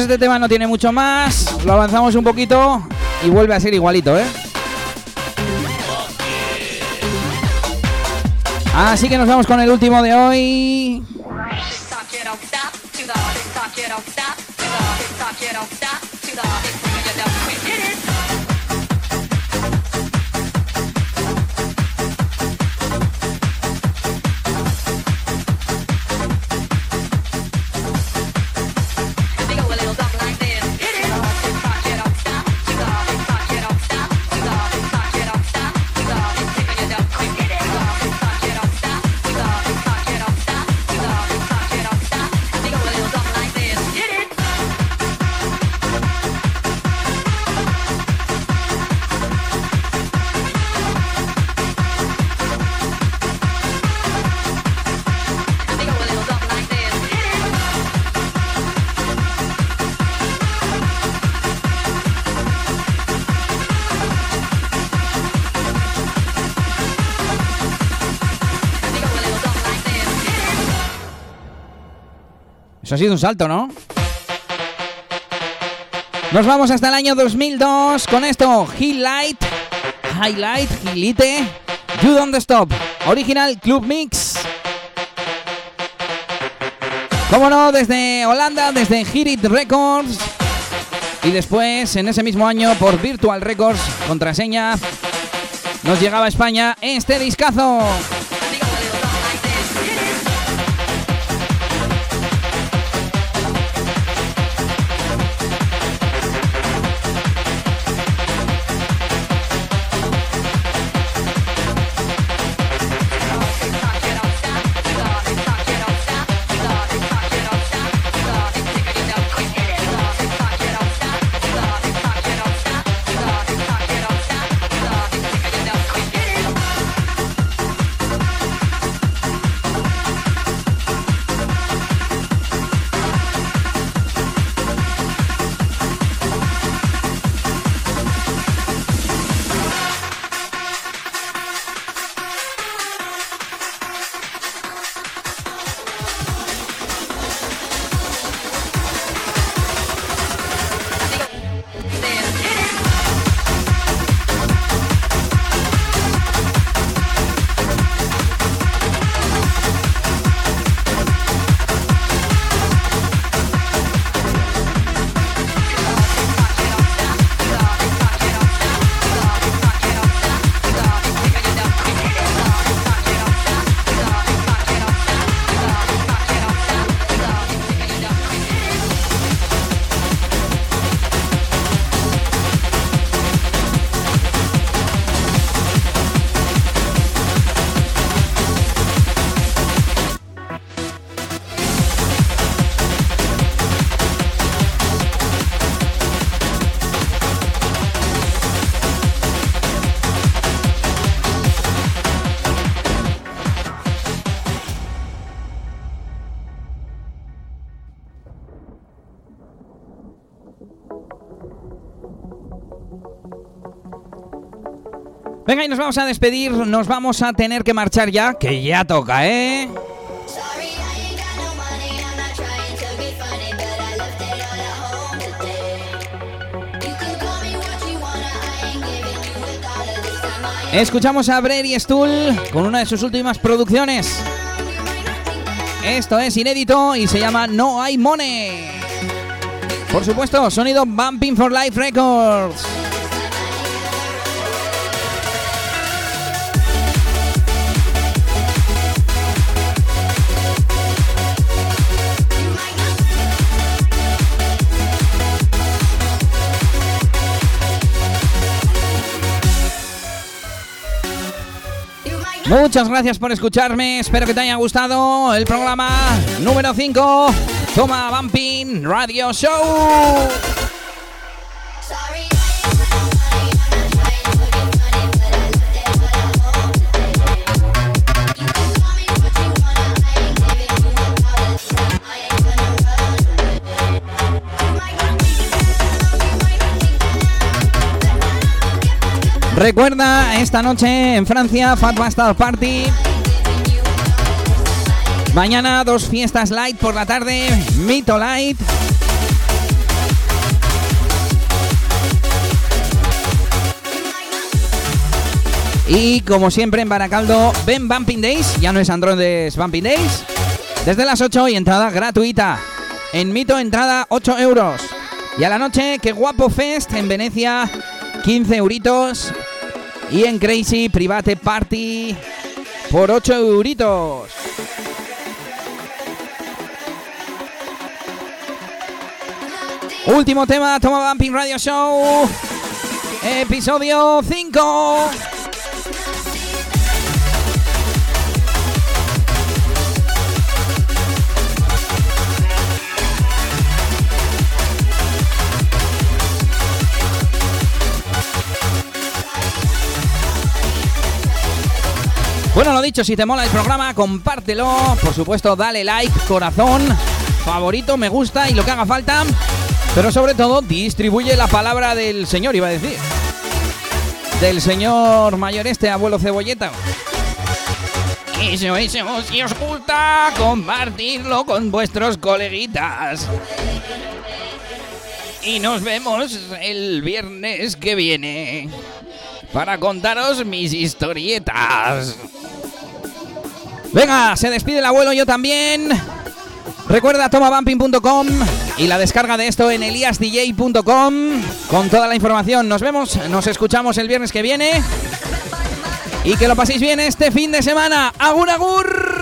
Este tema no tiene mucho más. Lo avanzamos un poquito y vuelve a ser igualito, ¿eh? Así que nos vamos con el último de hoy. Ha sido un salto, ¿no? Nos vamos hasta el año 2002 con esto, Highlight, Highlight, Hilite, You Don't Stop, Original Club Mix. Cómo no, desde Holanda, desde Hit Records. Y después, en ese mismo año, por Virtual Records, contraseña, nos llegaba a España este discazo. Y nos vamos a despedir, nos vamos a tener que marchar ya, que ya toca, ¿eh? Escuchamos a Brady Stool con una de sus últimas producciones. Esto es inédito y se llama No hay money. Por supuesto, sonido Bumping for Life Records. Muchas gracias por escucharme, espero que te haya gustado el programa número 5, Toma Bumping Radio Show. Recuerda, esta noche en Francia, Fat Bastard Party. Mañana dos fiestas light por la tarde, Mito Light. Y como siempre en Baracaldo, ven Bumping Days, ya no es Androides Bumping Days. Desde las 8 y entrada gratuita. En Mito, entrada 8 euros. Y a la noche, que guapo Fest en Venecia, 15 euritos. Y en Crazy Private Party por 8 euritos. Último tema, Toma Bumping Radio Show. Episodio 5. Bueno, lo dicho, si te mola el programa, compártelo. Por supuesto, dale like, corazón, favorito, me gusta y lo que haga falta. Pero sobre todo, distribuye la palabra del señor, iba a decir. Del señor mayor este, abuelo cebolleta. Eso, eso, si os gusta, compartirlo con vuestros coleguitas. Y nos vemos el viernes que viene para contaros mis historietas. Venga, se despide el abuelo, yo también. Recuerda tomabumping.com y la descarga de esto en eliasdj.com con toda la información. Nos vemos, nos escuchamos el viernes que viene. Y que lo paséis bien este fin de semana. ¡Agur, agur!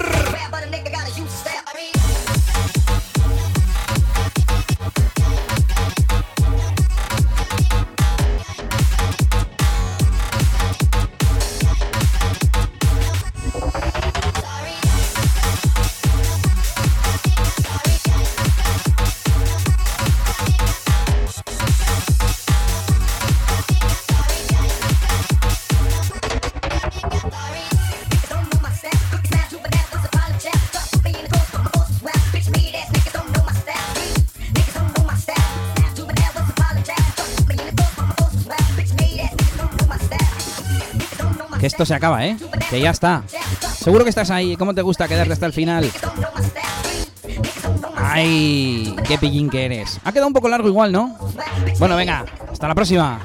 Se acaba, ¿eh? Que ya está. Seguro que estás ahí. ¿Cómo te gusta quedarte hasta el final? Ay, qué pillín que eres. Ha quedado un poco largo igual, ¿no? Bueno, venga. Hasta la próxima.